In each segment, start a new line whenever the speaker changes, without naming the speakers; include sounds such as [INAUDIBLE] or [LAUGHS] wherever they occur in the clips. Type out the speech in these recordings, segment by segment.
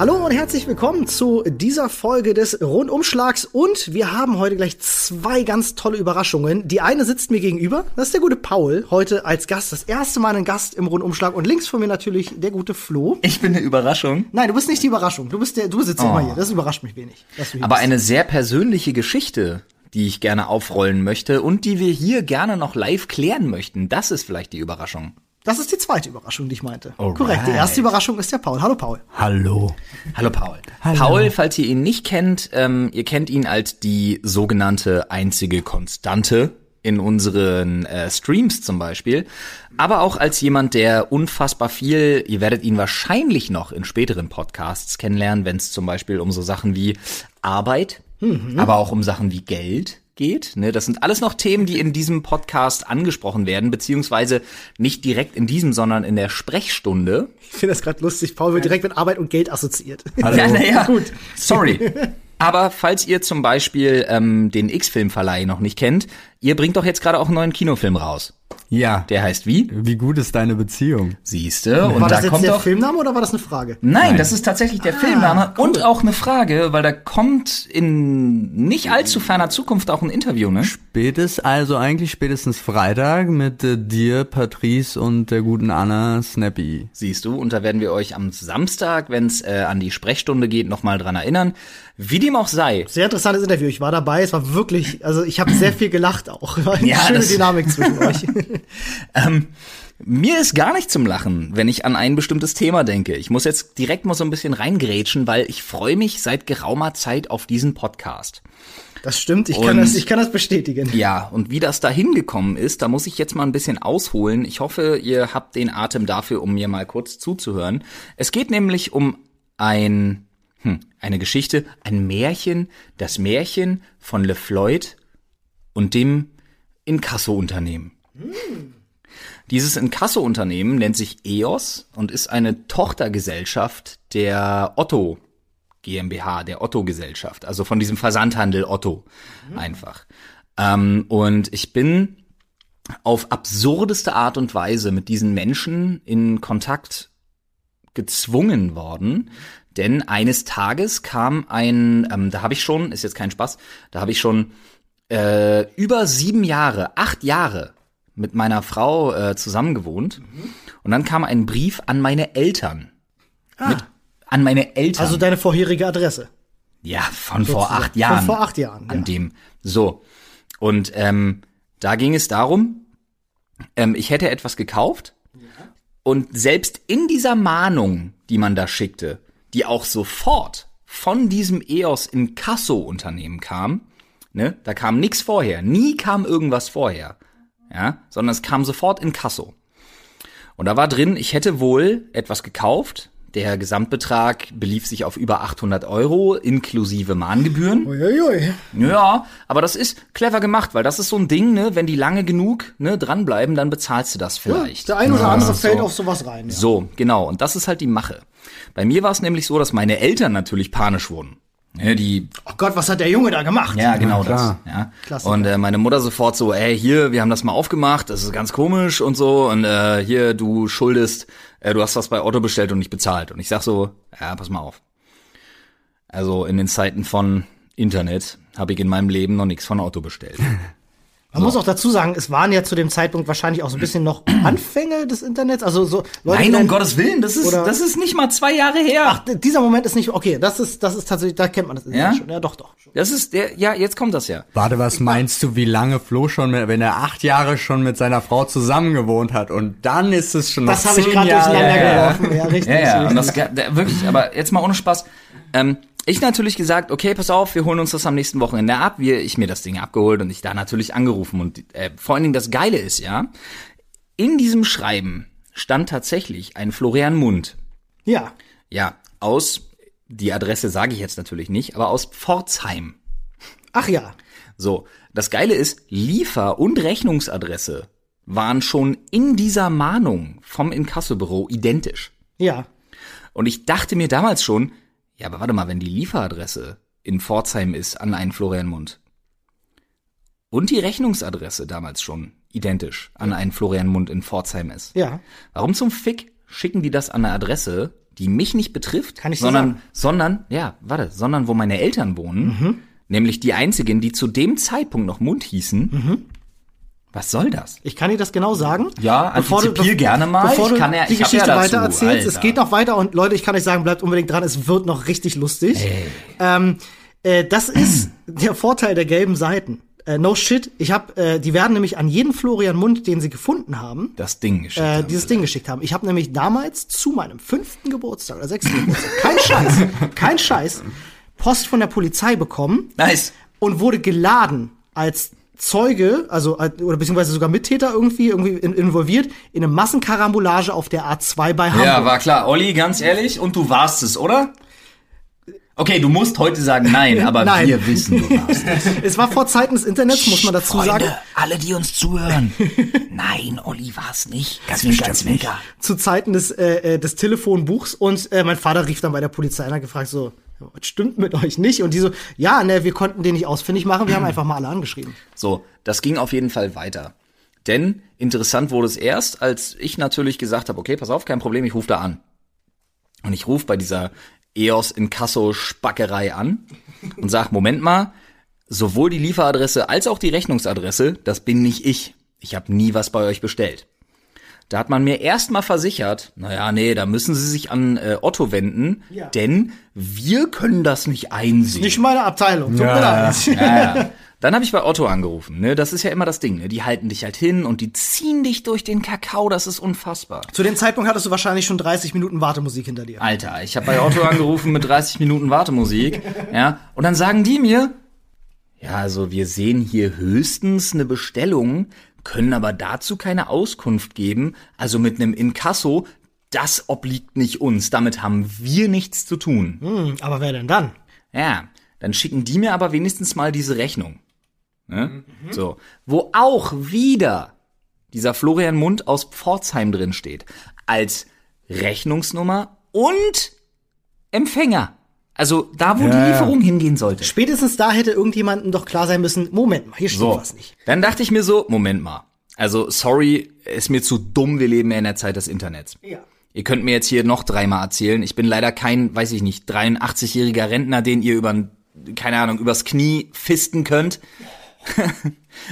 Hallo und herzlich willkommen zu dieser Folge des Rundumschlags und wir haben heute gleich zwei ganz tolle Überraschungen. Die eine sitzt mir gegenüber, das ist der gute Paul, heute als Gast, das erste Mal ein Gast im Rundumschlag und links von mir natürlich der gute Flo.
Ich bin eine Überraschung.
Nein, du bist nicht die Überraschung, du bist der, du sitzt immer hier, das überrascht mich wenig.
Aber
bist.
eine sehr persönliche Geschichte, die ich gerne aufrollen möchte und die wir hier gerne noch live klären möchten. Das ist vielleicht die Überraschung.
Das ist die zweite Überraschung, die ich meinte.
Alright.
Korrekt, die erste Überraschung ist der Paul. Hallo Paul.
Hallo.
Hallo Paul. Paul, falls ihr ihn nicht kennt, ähm, ihr kennt ihn als die sogenannte einzige Konstante in unseren äh, Streams zum Beispiel, aber auch als jemand, der unfassbar viel, ihr werdet ihn wahrscheinlich noch in späteren Podcasts kennenlernen, wenn es zum Beispiel um so Sachen wie Arbeit, aber auch um Sachen wie Geld geht. Ne? Das sind alles noch Themen, die in diesem Podcast angesprochen werden, beziehungsweise nicht direkt in diesem, sondern in der Sprechstunde.
Ich finde das gerade lustig. Paul wird direkt mit Arbeit und Geld assoziiert. [LAUGHS]
Ja, naja, gut. Sorry. [LAUGHS] Aber falls ihr zum Beispiel ähm, den X-Film-Verleih noch nicht kennt, ihr bringt doch jetzt gerade auch einen neuen Kinofilm raus.
Ja.
Der heißt wie?
Wie gut ist deine Beziehung?
Siehste. Und
War
da
das jetzt
kommt
der
doch.
Filmname oder war das eine Frage?
Nein, das ist tatsächlich der Filmname
cool.
und auch eine Frage, weil da kommt in nicht allzu ferner Zukunft auch ein Interview, ne?
Spätest, also eigentlich spätestens Freitag mit äh, dir, Patrice und der guten Anna Snappy.
Siehst du, und da werden wir euch am Samstag, wenn es äh, an die Sprechstunde geht, nochmal dran erinnern. Wie dem auch sei.
Sehr interessantes Interview. Ich war dabei. Es war wirklich, also ich habe sehr viel gelacht auch. War eine
Ja,
schöne Dynamik zwischen [LAUGHS] euch.
Ähm, mir ist gar nicht zum Lachen, wenn ich an ein bestimmtes Thema denke. Ich muss jetzt direkt mal so ein bisschen reingrätschen, weil ich freue mich seit geraumer Zeit auf diesen Podcast.
Das stimmt. Ich kann
Und-
das, ich kann das bestätigen.
Ja, und wie das da hingekommen ist, da muss ich jetzt mal ein bisschen ausholen. Ich hoffe, ihr habt den Atem dafür, um mir mal kurz zuzuhören. Es geht nämlich um ein, hm, eine Geschichte, ein Märchen, das Märchen von LeFloid und dem Inkasso-Unternehmen. Dieses Inkasso-Unternehmen nennt sich EOS und ist eine Tochtergesellschaft der Otto GmbH, der Otto-Gesellschaft, also von diesem Versandhandel Otto einfach. Ähm, und ich bin auf absurdeste Art und Weise mit diesen Menschen in Kontakt gezwungen worden, denn eines Tages kam ein, ähm, da habe ich schon, ist jetzt kein Spaß, da habe ich schon äh, über sieben Jahre, acht Jahre mit meiner Frau äh, zusammengewohnt und dann kam ein Brief an meine Eltern. Mit, an meine Eltern.
Also deine vorherige Adresse.
Ja, von vor acht Jahren.
Von vor acht Jahren,
An
ja.
dem. So. Und ähm, da ging es darum, ähm, ich hätte etwas gekauft und selbst in dieser Mahnung, die man da schickte, die auch sofort von diesem EOS Inkasso-Unternehmen kam, ne, da kam nichts vorher, nie kam irgendwas vorher, ja, sondern es kam sofort Inkasso. Und da war drin, ich hätte wohl etwas gekauft. Der Gesamtbetrag belief sich auf über 800 Euro inklusive Mahngebühren.
Uiuiui.
Ja, aber das ist clever gemacht, weil das ist so ein Ding, ne, wenn die lange genug ne, dranbleiben, dann bezahlst du das vielleicht.
Der ein oder
Ja,
andere fällt
so.
auf sowas rein. Ja.
So, genau. Und das ist halt die Mache. Bei mir war es nämlich so, dass meine Eltern natürlich panisch wurden. Ja, die
Oh Gott, was hat der Junge da gemacht?
ja, genau das.
klar.
Ja.
Klassiker.
Und äh, meine Mutter sofort so, ey, hier, wir haben das mal aufgemacht, das ist ganz komisch und so. Und äh, hier, du schuldest, äh, du hast was bei Otto bestellt und nicht bezahlt. Und ich sag so, ja, pass mal auf. Also in den Zeiten von Internet habe ich in meinem Leben noch nichts von Otto bestellt. [LAUGHS]
Man muss auch dazu sagen, es waren ja zu dem Zeitpunkt wahrscheinlich auch so ein bisschen noch [CLEARS THROAT] Anfänge des Internets. Also so Leute, die
Nein, um
dann-
Gottes Willen, das ist,
Oder-
das ist nicht mal zwei Jahre her.
Ach, dieser Moment ist nicht okay. Das ist, das ist tatsächlich, da kennt man das Internet
Ja?
schon. Ja, doch, doch.
Das ist der, ja, jetzt kommt das ja.
Warte, was meinst du, wie lange Flo schon, mit, wenn er acht Jahre schon mit seiner Frau zusammengewohnt hat und dann ist es schon
Das habe ich gerade
Jahre
durcheinander
her.
geworfen. Ja, richtig.
Ja, ja, und das wirklich, aber jetzt mal ohne Spaß. Ähm, ich natürlich gesagt, okay, pass auf, wir holen uns das am nächsten Wochenende ab. Wir, ich mir das Ding abgeholt und ich da natürlich angerufen. Und äh, vor allen Dingen das Geile ist, ja, in diesem Schreiben stand tatsächlich ein Florian Mund.
Ja.
Ja, aus, die Adresse sage ich jetzt natürlich nicht, aber aus Pforzheim.
Ach ja.
So, das Geile ist, Liefer- und Rechnungsadresse waren schon in dieser Mahnung vom Inkassobüro identisch.
Ja.
Und ich dachte mir damals schon, ja, aber warte mal, wenn die Lieferadresse in Pforzheim ist an einen Florian Mund und die Rechnungsadresse damals schon identisch an einen Florian Mund in Pforzheim ist,
Ja.
warum zum Fick schicken die das an eine Adresse, die mich nicht betrifft,
Kann ich
sondern,
sagen.
sondern, ja, warte, sondern wo meine Eltern wohnen,
Mhm.
nämlich die einzigen, die zu dem Zeitpunkt noch Mund hießen.
Mhm.
Was soll das?
Ich kann dir das genau sagen.
Ja, antizipier gerne mal.
Bevor
Ich
du
kann ja-
die Geschichte
ja dazu,
weiter erzählst. Es
Alter.
geht noch weiter und Leute, ich kann euch sagen, bleibt unbedingt dran. Es wird noch richtig lustig. Ähm, äh, das ist der Vorteil der gelben Seiten. Äh, no shit. Ich hab, äh, die werden nämlich an jeden Florian Mund, den sie gefunden haben,
Das Ding geschickt.
äh,
haben.
dieses Ding geschickt haben. Ich habe nämlich damals zu meinem fünften Geburtstag oder sechsten Geburtstag, kein Scheiß, kein Scheiß, Post von der Polizei bekommen
Nice.
und wurde geladen als Zeuge, also als- oder beziehungsweise sogar Mittäter irgendwie irgendwie in, involviert in eine Massenkarambolage auf der A2 bei Hamburg.
Ja, war klar. Olli, ganz ehrlich, und du warst es, oder? Okay, du musst heute sagen nein, [LAUGHS] aber
Nein.
wir wissen, du warst es. [LAUGHS]
es war vor Zeiten des Internets, muss man dazu sagen.
alle, die uns zuhören. [LAUGHS] Nein, Olli war's nicht. Ganz ganz Zwinker.
zu Zeiten des, äh, äh, des Telefonbuchs und äh, mein Vater rief dann bei der Polizei und hat gefragt so, was stimmt mit euch nicht? Und die so, ja, ne, wir konnten den nicht ausfindig machen, wir haben einfach mal alle angeschrieben.
So, das ging auf jeden Fall weiter. Denn interessant wurde es erst, als ich natürlich gesagt habe, okay, pass auf, kein Problem, ich rufe da an. Und ich rufe bei dieser EOS Inkasso Spackerei an und sag, Moment mal, sowohl die Lieferadresse als auch die Rechnungsadresse, das bin nicht ich. Ich habe nie was bei euch bestellt. Da hat man mir erstmal versichert, naja, nee, da müssen Sie sich an äh, Otto wenden,
Ja.
denn wir können das nicht einsehen.
Nicht meine Abteilung. Tut
Ja,
mir
ja.
leid.
Ja, ja. Dann habe ich bei Otto angerufen. Ne? Das ist ja immer das Ding. Ne? Die halten dich halt hin und die ziehen dich durch den Kakao. Das ist unfassbar.
Zu dem Zeitpunkt hattest du wahrscheinlich schon 30 Minuten Wartemusik hinter dir.
Alter, ich habe bei Otto angerufen mit 30 Minuten Wartemusik. [LAUGHS] Ja, und dann sagen die mir, ja, also wir sehen hier höchstens eine Bestellung, können aber dazu keine Auskunft geben. Also mit einem Inkasso, das obliegt nicht uns. Damit haben wir nichts zu tun.
Hm, aber wer denn dann?
Ja, dann schicken die mir aber wenigstens mal diese Rechnung. Ne? So, wo auch wieder dieser Florian Mund aus Pforzheim drin steht. Als Rechnungsnummer und Empfänger. Also da, wo
Ja,
die
ja.
Lieferung hingehen sollte.
Spätestens da hätte irgendjemandem doch klar sein müssen, Moment mal, hier stimmt
So,
was nicht.
dann dachte ich mir so, Moment mal. Also, sorry, ist mir zu dumm, wir leben ja in der Zeit des Internets.
Ja.
Ihr könnt mir jetzt hier noch dreimal erzählen. Ich bin leider kein, weiß ich nicht, 83-jähriger Rentner, den ihr über, keine Ahnung, übers Knie fisten könnt. [LAUGHS]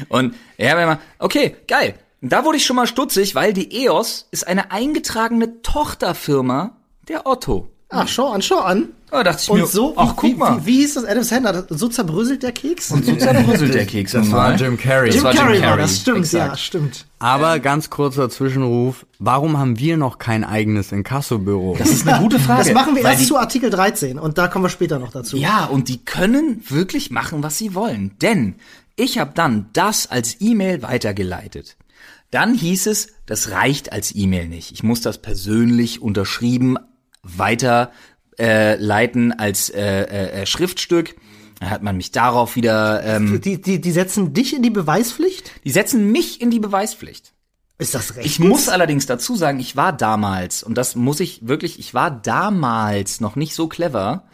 Und ja, wenn man, okay, geil. Da wurde ich schon mal stutzig, weil die EOS ist eine eingetragene Tochterfirma der Otto.
Ach, schau an, schau an.
Da dachte ich
Und
mir,
so,
ach,
wie,
guck mal.
Wie, wie, wie hieß das Adam Sandler? So zerbröselt der Keks?
so zerbröselt der [LAUGHS] Keks
Das war. Jim Carrey.
Jim
war Jim
Carrey war das, stimmt,
exakt.
ja, stimmt.
Aber ganz kurzer Zwischenruf, warum haben wir noch kein eigenes Inkassobüro?
Das ist eine [LAUGHS] gute Frage.
Das machen wir
weil
erst
die,
zu Artikel 13 und da kommen wir später noch dazu.
Ja, und die können wirklich machen, was sie wollen. Denn ich habe dann das als E-Mail weitergeleitet. Dann hieß es, das reicht als E-Mail nicht. Ich muss das persönlich unterschrieben weiter äh, leiten als äh, äh, äh, Schriftstück. Dann hat man mich darauf wieder. Ähm,
Die, die, die setzen dich in die Beweispflicht?
die setzen mich in die Beweispflicht.
Ist das recht?
Ich muss allerdings dazu sagen, ich war damals, und das muss ich wirklich, ich war damals noch nicht so clever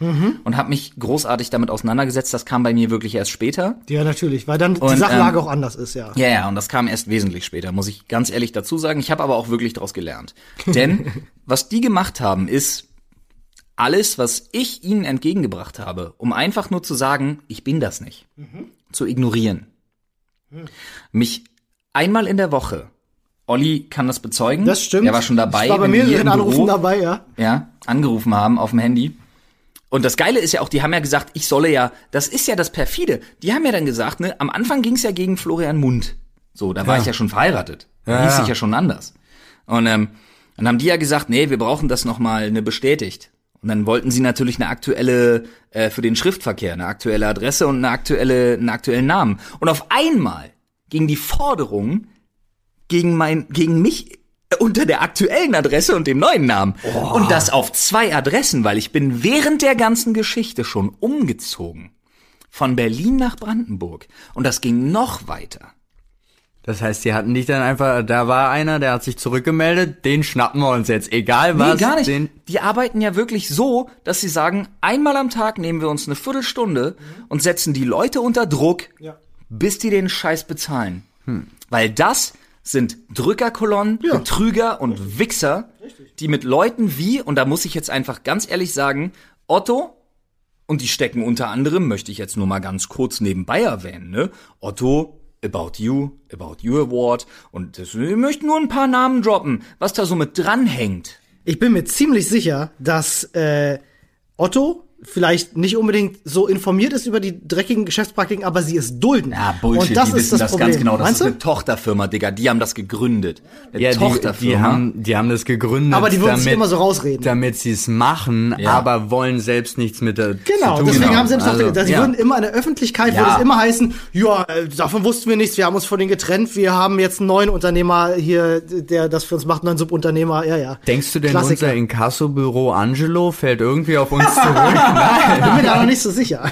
und habe mich großartig damit auseinandergesetzt. Das kam bei mir wirklich erst später.
Ja, natürlich, weil dann die
Und,
Sachlage
ähm,
auch anders ist, ja.
Ja, ja, und das kam erst wesentlich später, muss ich ganz ehrlich dazu sagen. Ich habe aber auch wirklich daraus gelernt. Denn [LAUGHS] was die gemacht haben, ist alles, was ich ihnen entgegengebracht habe, um einfach nur zu sagen, ich bin das nicht, zu ignorieren. Mich einmal in der Woche, Olli kann das bezeugen.
Das stimmt.
Der war schon dabei.
Ich war bei mehreren Anrufen
Büro-
dabei, ja.
ja, angerufen haben auf dem Handy. Und das Geile ist ja auch, die haben ja gesagt, ich solle ja, das ist ja das perfide. Die haben ja dann gesagt, ne, am Anfang ging's ja gegen Florian Mund. So, da war
Ja.
ich ja schon verheiratet.
Ja,
hieß
ja.
ich ja schon anders. Und ähm, dann haben die ja gesagt, nee, wir brauchen das noch mal eine bestätigt. Und dann wollten sie natürlich eine aktuelle äh, für den Schriftverkehr, eine aktuelle Adresse und eine aktuelle, einen aktuellen Namen. Und auf einmal ging die Forderung gegen mein, gegen mich unter der aktuellen Adresse und dem neuen Namen. Und das auf zwei Adressen, weil ich bin während der ganzen Geschichte schon umgezogen. Von Berlin nach Brandenburg. Und das ging noch weiter.
Das heißt, die hatten dich dann einfach, da war einer, der hat sich zurückgemeldet, den schnappen wir uns jetzt, egal was.
nee, gar nicht.
Den,
Die arbeiten ja wirklich so, dass sie sagen, einmal am Tag nehmen wir uns eine Viertelstunde und setzen die Leute unter Druck,
Ja.
bis die den Scheiß bezahlen. Weil das sind Drückerkolonnen, Betrüger und Wichser, die mit Leuten wie, und da muss ich jetzt einfach ganz ehrlich sagen, Otto, und die stecken unter anderem, möchte ich jetzt nur mal ganz kurz nebenbei erwähnen, ne? Otto, About You, About You Award, und das, ich möchte nur ein paar Namen droppen, was da so mit dranhängt.
Ich bin mir ziemlich sicher, dass äh, Otto vielleicht nicht unbedingt so informiert ist über die dreckigen Geschäftspraktiken, aber sie es dulden.
Ja, Bullshit,
Und das
die
ist
wissen
das,
das,
Problem.
ganz genau. Das
Meinst
ist
du?
eine Tochterfirma, Digga. Die haben das gegründet. Eine
Ja, die,
Tochterfirma.
die, haben, die haben das gegründet.
Aber die wollen sich
damit-
immer so rausreden.
Damit sie es machen,
Ja.
aber wollen selbst nichts mit der
Genau,
zu tun
deswegen
haben.
haben sie
also,
also, Sie
ja.
würden immer in der Öffentlichkeit
Ja.
würde es immer heißen, ja, äh, davon wussten wir nichts, wir haben uns von denen getrennt, wir haben jetzt einen neuen Unternehmer hier, der das für uns macht, einen neuen Subunternehmer, ja, ja.
Denkst du denn,
Klassiker.
unser Inkassobüro Angelo fällt irgendwie auf uns zurück? [LAUGHS]
Ich bin mir da noch nicht so sicher.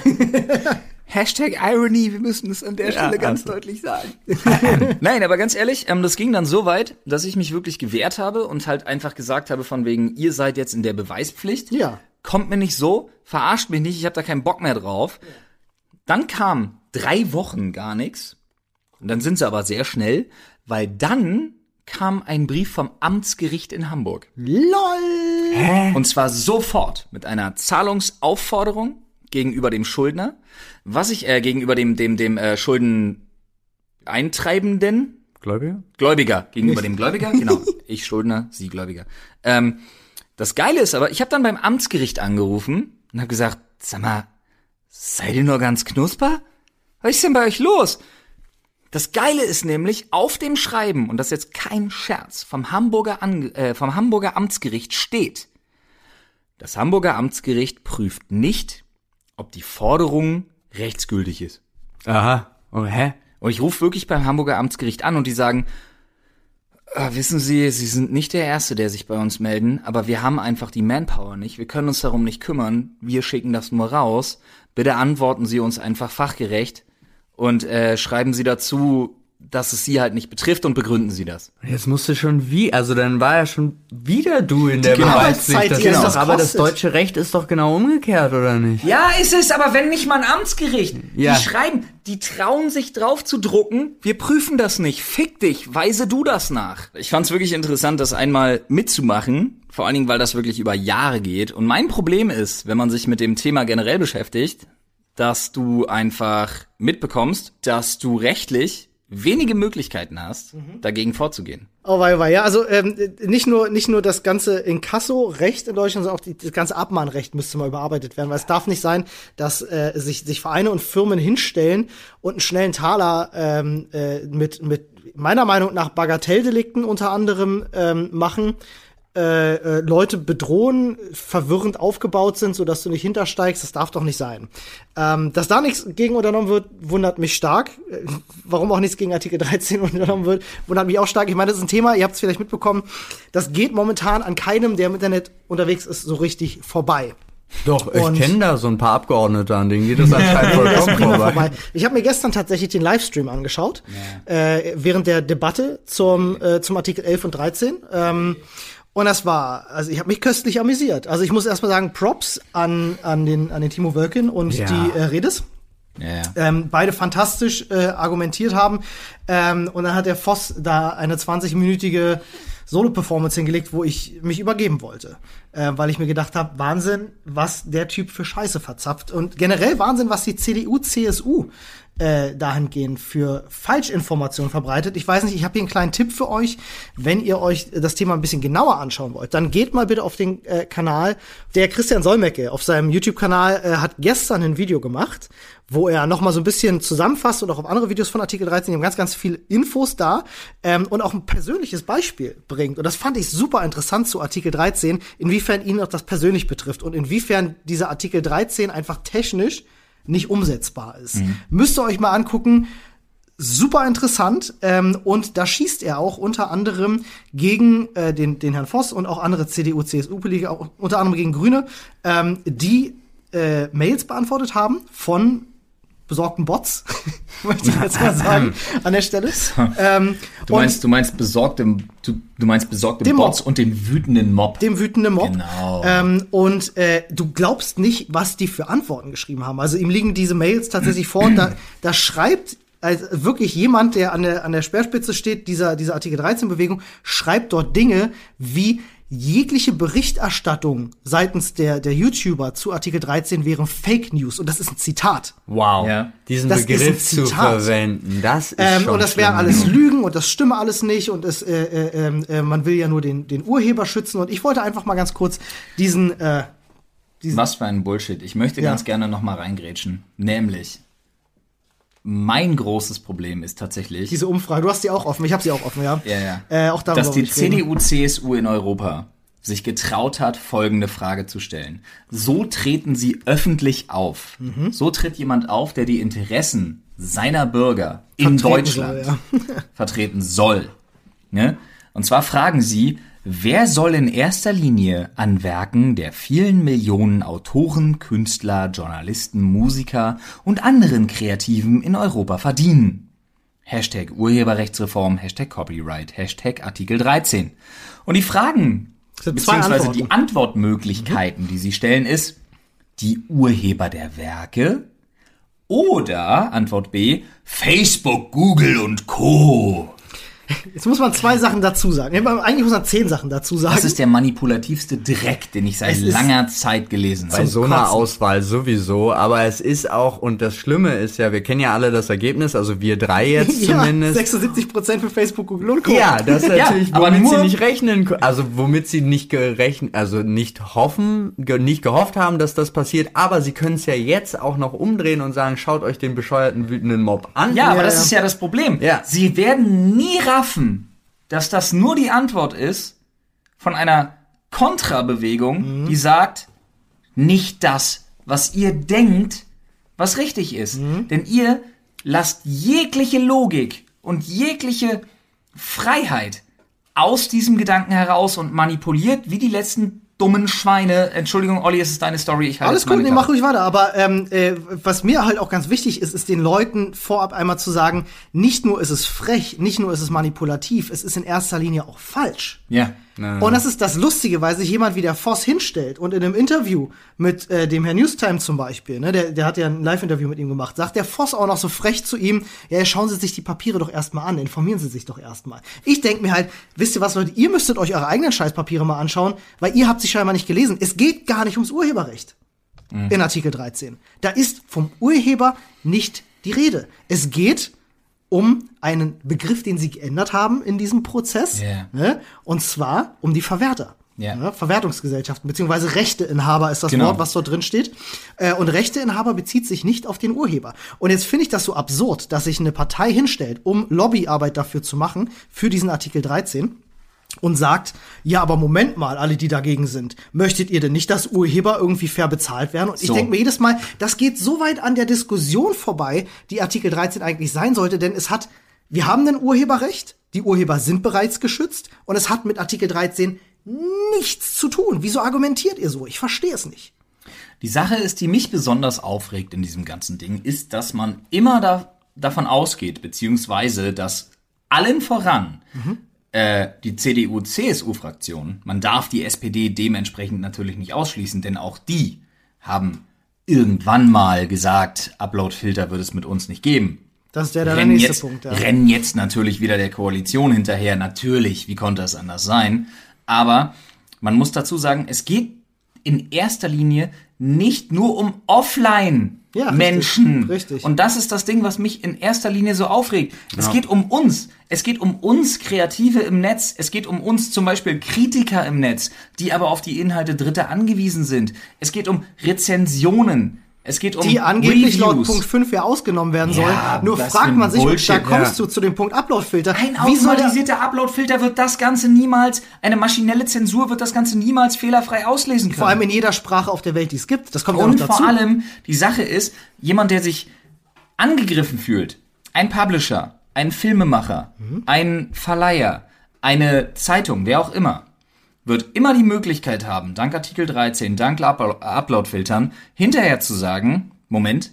Hashtag Irony, wir müssen es an der Stelle ganz deutlich sagen. [LAUGHS] Nein, aber ganz ehrlich, ähm, das ging dann so weit, dass ich mich wirklich gewehrt habe und halt einfach gesagt habe, von wegen, ihr seid jetzt in der Beweispflicht.
Ja.
Kommt mir nicht so, verarscht mich nicht, ich habe da keinen Bock mehr drauf. Dann kam drei Wochen gar nichts. Und dann sind sie aber sehr schnell, weil dann kam ein Brief vom Amtsgericht in Hamburg.
LOL!
Und zwar sofort mit einer Zahlungsaufforderung gegenüber dem Schuldner, was ich äh, gegenüber dem dem dem äh, Schuldeneintreibenden
Gläubiger?
Gläubiger gegenüber dem Gläubiger, genau, [LAUGHS] ich Schuldner, sie Gläubiger. Ähm, das Geile ist aber, ich habe dann beim Amtsgericht angerufen und habe gesagt, sag mal, seid ihr nur ganz knusper? Was ist denn bei euch los? Das Geile ist nämlich, auf dem Schreiben, und das ist jetzt kein Scherz, vom Hamburger, Ange äh, vom Hamburger Amtsgericht steht, das Hamburger Amtsgericht prüft nicht, ob die Forderung rechtsgültig ist.
Aha. Oh, hä?
Und ich rufe wirklich beim Hamburger Amtsgericht an und die sagen, "Ah, wissen Sie, Sie sind nicht der Erste, der sich bei uns melden, aber wir haben einfach die Manpower nicht. Wir können uns darum nicht kümmern. Wir schicken das nur raus. Bitte antworten Sie uns einfach fachgerecht und äh, schreiben Sie dazu, dass es Sie halt nicht betrifft und begründen Sie das.
Jetzt musste schon wie, also dann war ja schon wieder du in der
Die Arbeitszeit.
Das ist
das
doch, aber das deutsche Recht ist doch genau umgekehrt, oder nicht?
Ja, ist es, aber wenn nicht mal ein Amtsgericht.
Ja.
Die schreiben, die trauen sich drauf zu drucken, wir prüfen das nicht. Fick dich, weise du das nach. Ich fand's wirklich interessant, das einmal mitzumachen. Vor allen Dingen, weil das wirklich über Jahre geht. Und mein Problem ist, wenn man sich mit dem Thema generell beschäftigt, dass du einfach mitbekommst, dass du rechtlich wenige Möglichkeiten hast, dagegen vorzugehen.
Oh, wei, wei, ja, also ähm, nicht nur nicht nur das ganze Inkasso-Recht in Deutschland, sondern auch die, das ganze Abmahnrecht müsste mal überarbeitet werden, weil es darf nicht sein, dass äh, sich sich Vereine und Firmen hinstellen und einen schnellen Taler ähm, äh, mit mit meiner Meinung nach Bagatelldelikten unter anderem ähm, machen. Äh, äh, Leute bedrohen, verwirrend aufgebaut sind, sodass du nicht hintersteigst, das darf doch nicht sein. Ähm, dass da nichts gegen unternommen wird, wundert mich stark. Äh, warum auch nichts gegen Artikel 13 unternommen wird, wundert mich auch stark. Ich meine, das ist ein Thema, ihr habt es vielleicht mitbekommen, das geht momentan an keinem, der im Internet unterwegs ist, so richtig vorbei.
Doch,
Und-
ich kenne da so ein paar Abgeordnete, an denen geht das anscheinend [LAUGHS] vollkommen vorbei.
vorbei. Ich habe mir gestern tatsächlich den Livestream angeschaut, äh, während der Debatte zum, äh, zum Artikel 11 und 13. Ähm, und das war, also ich habe mich köstlich amüsiert. Also ich muss erstmal sagen, Props an, an, den, an den Timo Wölken und
Ja.
die äh, Redes.
Ja.
ähm, beide fantastisch äh, argumentiert haben. Ähm, und dann hat der Voss da eine 20-minütige Solo-Performance hingelegt, wo ich mich übergeben wollte. Äh, weil ich mir gedacht habe, Wahnsinn, was der Typ für Scheiße verzapft. Und generell Wahnsinn, was die CDU, CSU äh, dahingehend für Falschinformationen verbreitet. Ich weiß nicht, ich habe hier einen kleinen Tipp für euch. Wenn ihr euch das Thema ein bisschen genauer anschauen wollt, dann geht mal bitte auf den äh, Kanal. Der Christian Solmecke auf seinem YouTube-Kanal äh, hat gestern ein Video gemacht, wo er noch mal so ein bisschen zusammenfasst und auch auf andere Videos von Artikel 13, die haben ganz, ganz viel Infos da ähm, und auch ein persönliches Beispiel bringt. Und das fand ich super interessant zu Artikel 13, inwiefern ihn auch das persönlich betrifft und inwiefern dieser Artikel 13 einfach technisch nicht umsetzbar ist. Müsst ihr euch mal angucken. Super interessant ähm, und da schießt er auch unter anderem gegen äh, den, den Herrn Voss und auch andere CDU, CSU-Politiker, auch unter anderem gegen Grüne, ähm, die äh, Mails beantwortet haben von besorgten Bots, [LAUGHS] möchte ich jetzt [LAUGHS] mal sagen, an der Stelle. [LAUGHS] Ähm,
Du meinst, du meinst besorgte, du, du meinst besorgte Bots
Mob.
und den wütenden Mob.
dem wütenden Mob.
Genau.
Ähm, und äh, du glaubst nicht, was die für Antworten geschrieben haben. Also ihm liegen diese Mails tatsächlich vor und da, [CLEARS THROAT] da schreibt also wirklich jemand, der an der, an der Speerspitze steht, dieser, dieser Artikel 13-Bewegung, schreibt dort Dinge wie jegliche Berichterstattung seitens der, der YouTuber zu Artikel 13 wären Fake News. Und das ist ein Zitat.
Wow.
Ja.
Diesen
Das ist ein
Begriff zu verwenden, das ist
Ähm,
schon
und das wären alles Lügen und das stimme alles nicht und es, äh, äh, ähm, äh, man will ja nur den, den Urheber schützen. Und ich wollte einfach mal ganz kurz diesen, äh, diesen
Was für ein Bullshit. Ich möchte
Ja.
ganz gerne noch mal reingrätschen. Nämlich, mein großes Problem ist tatsächlich,
diese Umfrage. Du hast die auch offen, ich habe sie auch offen, ja.
ja, ja,
Äh, auch darüber
dass die. CDU, CSU in Europa sich getraut hat, folgende Frage zu stellen. So treten sie öffentlich auf.
Mhm.
So tritt jemand auf, der die Interessen seiner Bürger in
Vertreten
Deutschland
soll, [LAUGHS]
vertreten soll. Ne? Und zwar fragen sie, wer soll in erster Linie an Werken der vielen Millionen Autoren, Künstler, Journalisten, Musiker und anderen Kreativen in Europa verdienen? Hashtag Urheberrechtsreform, Hashtag Copyright, Hashtag Artikel 13. Und die Fragen, beziehungsweise
Antworten.
die Antwortmöglichkeiten, die sie stellen, ist die Urheber der Werke oder, Antwort B, Facebook, Google und Co.
Jetzt muss man zwei Sachen dazu sagen. Ja, Eigentlich muss man zehn Sachen dazu sagen.
Das ist der manipulativste Dreck, den ich seit langer Zeit gelesen
Bei
habe.
so einer. Auswahl sowieso, aber es ist auch, und das Schlimme ist ja, wir kennen ja alle das Ergebnis, also wir drei jetzt [LAUGHS]
ja,
zumindest.
76 Prozent für Facebook, Google und Co.
Ja, das ist
Ja,
natürlich,
aber
womit sie nicht rechnen, also womit sie nicht gerechnet, also nicht hoffen, ge nicht gehofft haben, dass das passiert, aber sie können es ja jetzt auch noch umdrehen und sagen, schaut euch den bescheuerten wütenden Mob an.
Ja, aber
Ja,
das
ja.
ist ja das Problem.
Ja.
Sie werden nie raffen, dass das nur die Antwort ist von einer Kontrabewegung,
Mhm.
die sagt, nicht das, was ihr denkt, was richtig ist.
Mhm.
Denn ihr lasst jegliche Logik und jegliche Freiheit aus diesem Gedanken heraus und manipuliert wie die letzten dummen Schweine. Entschuldigung, Olli, es ist deine Story. Ich halte
Alles gut, nee, mach ruhig weiter. Aber ähm, äh, was mir halt auch ganz wichtig ist, ist den Leuten vorab einmal zu sagen, nicht nur ist es frech, nicht nur ist es manipulativ, es ist in erster Linie auch falsch.
Ja.
Und das ist das Lustige, weil sich jemand wie der Voss hinstellt und in einem Interview mit äh, dem Herrn Newstime zum Beispiel, ne, der, der hat ja ein Live-Interview mit ihm gemacht, sagt der Voss auch noch so frech zu ihm, ja, schauen Sie sich die Papiere doch erstmal an, informieren Sie sich doch erstmal. Ich denk mir halt, wisst ihr was, Leute, ihr müsstet euch eure eigenen Scheißpapiere mal anschauen, weil ihr habt sie scheinbar nicht gelesen. Es geht gar nicht ums Urheberrecht in Artikel 13. Da ist vom Urheber nicht die Rede. Es geht um einen Begriff, den sie geändert haben in diesem Prozess.
Ja.
Ne? Und zwar um die Verwerter.
Ja.
Ne? Verwertungsgesellschaften, beziehungsweise Rechteinhaber ist das
Genau.
Wort, was dort drin steht. Äh, und Rechteinhaber bezieht sich nicht auf den Urheber. Und jetzt finde ich das so absurd, dass sich eine Partei hinstellt, um Lobbyarbeit dafür zu machen, für diesen Artikel 13 und sagt, ja, aber Moment mal, alle, die dagegen sind, möchtet ihr denn nicht, dass Urheber irgendwie fair bezahlt werden? Und ich
So.
denke mir jedes Mal, das geht so weit an der Diskussion vorbei, die Artikel 13 eigentlich sein sollte, denn es hat, wir haben ein Urheberrecht, die Urheber sind bereits geschützt und es hat mit Artikel 13 nichts zu tun. Wieso argumentiert ihr so? Ich verstehe es nicht.
Die Sache ist, die mich besonders aufregt in diesem ganzen Ding, ist, dass man immer da, davon ausgeht, beziehungsweise, dass allen voran äh, die CDU-CSU-Fraktion, man darf die SPD dementsprechend natürlich nicht ausschließen, denn auch die haben irgendwann mal gesagt, Upload-Filter wird es mit uns nicht geben.
Das ist der, der
rennen
nächste
jetzt,
Punkt. Ja.
rennen jetzt natürlich wieder der Koalition hinterher. Natürlich, wie konnte es anders sein? Aber man muss dazu sagen, es geht in erster Linie nicht nur um offline
Ja, richtig,
Menschen.
richtig.
Und das ist das Ding, was mich in erster Linie so aufregt. Es geht um uns. Es geht um uns Kreative im Netz. Es geht um uns zum Beispiel Kritiker im Netz, die aber auf die Inhalte Dritter angewiesen sind. Es geht um Rezensionen. Es geht um
die angeblich laut
Reviews.
Punkt 5 ja ausgenommen werden
Ja,
sollen. Nur
was für
fragt man sich, und
Bullshit,
da kommst
ja.
du zu dem Punkt Uploadfilter.
Ein automatisierter Uploadfilter wird das Ganze niemals, eine maschinelle Zensur wird das Ganze niemals fehlerfrei auslesen können.
vor allem in jeder Sprache auf der Welt, die es gibt. Das kommt ja
Und
noch dazu.
vor allem, die Sache ist, jemand, der sich angegriffen fühlt, ein Publisher, ein Filmemacher,
Mhm.
ein Verleiher, eine Zeitung, wer auch immer, wird immer die Möglichkeit haben, dank Artikel 13, dank Uplo- Uploadfiltern, hinterher zu sagen, Moment,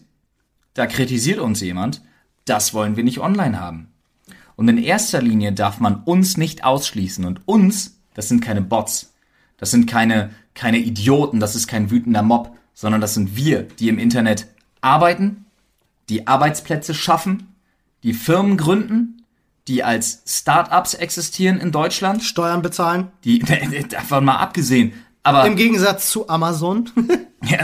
da kritisiert uns jemand, das wollen wir nicht online haben. Und in erster Linie darf man uns nicht ausschließen. Und uns, das sind keine Bots. Das sind keine, keine Idioten, das ist kein wütender Mob, sondern das sind wir, die im Internet arbeiten, die Arbeitsplätze schaffen, die Firmen gründen, die als Start-ups existieren in Deutschland,
Steuern bezahlen.
die [LAUGHS] davon mal abgesehen. Aber
Im Gegensatz zu Amazon. [LAUGHS]
ja,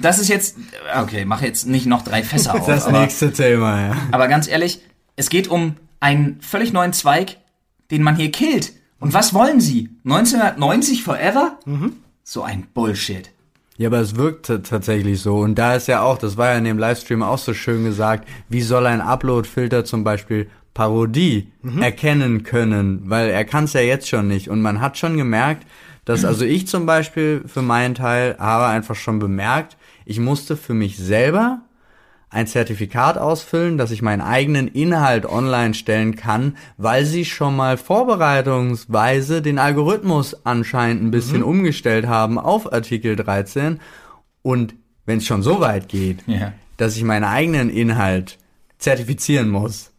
das ist jetzt okay, mache jetzt nicht noch drei Fässer auf.
Das
aber,
nächste Thema, ja.
aber ganz ehrlich, es geht um einen völlig neuen Zweig, den man hier killt. Und was wollen sie? 1990 forever? So ein Bullshit.
Ja, aber es wirkt tatsächlich so. Und da ist ja auch, das war ja in dem Livestream auch so schön gesagt, wie soll ein Upload-Filter zum Beispiel Parodie erkennen können? Weil er kann es ja jetzt schon nicht. Und man hat schon gemerkt, dass, [CLEARS THROAT] also ich zum Beispiel für meinen Teil habe einfach schon bemerkt, ich musste für mich selber ein Zertifikat ausfüllen, dass ich meinen eigenen Inhalt online stellen kann, weil sie schon mal vorbereitungsweise den Algorithmus anscheinend ein bisschen umgestellt haben auf Artikel 13. Und wenn es schon so weit geht,
Ja.
dass ich meinen eigenen Inhalt zertifizieren muss,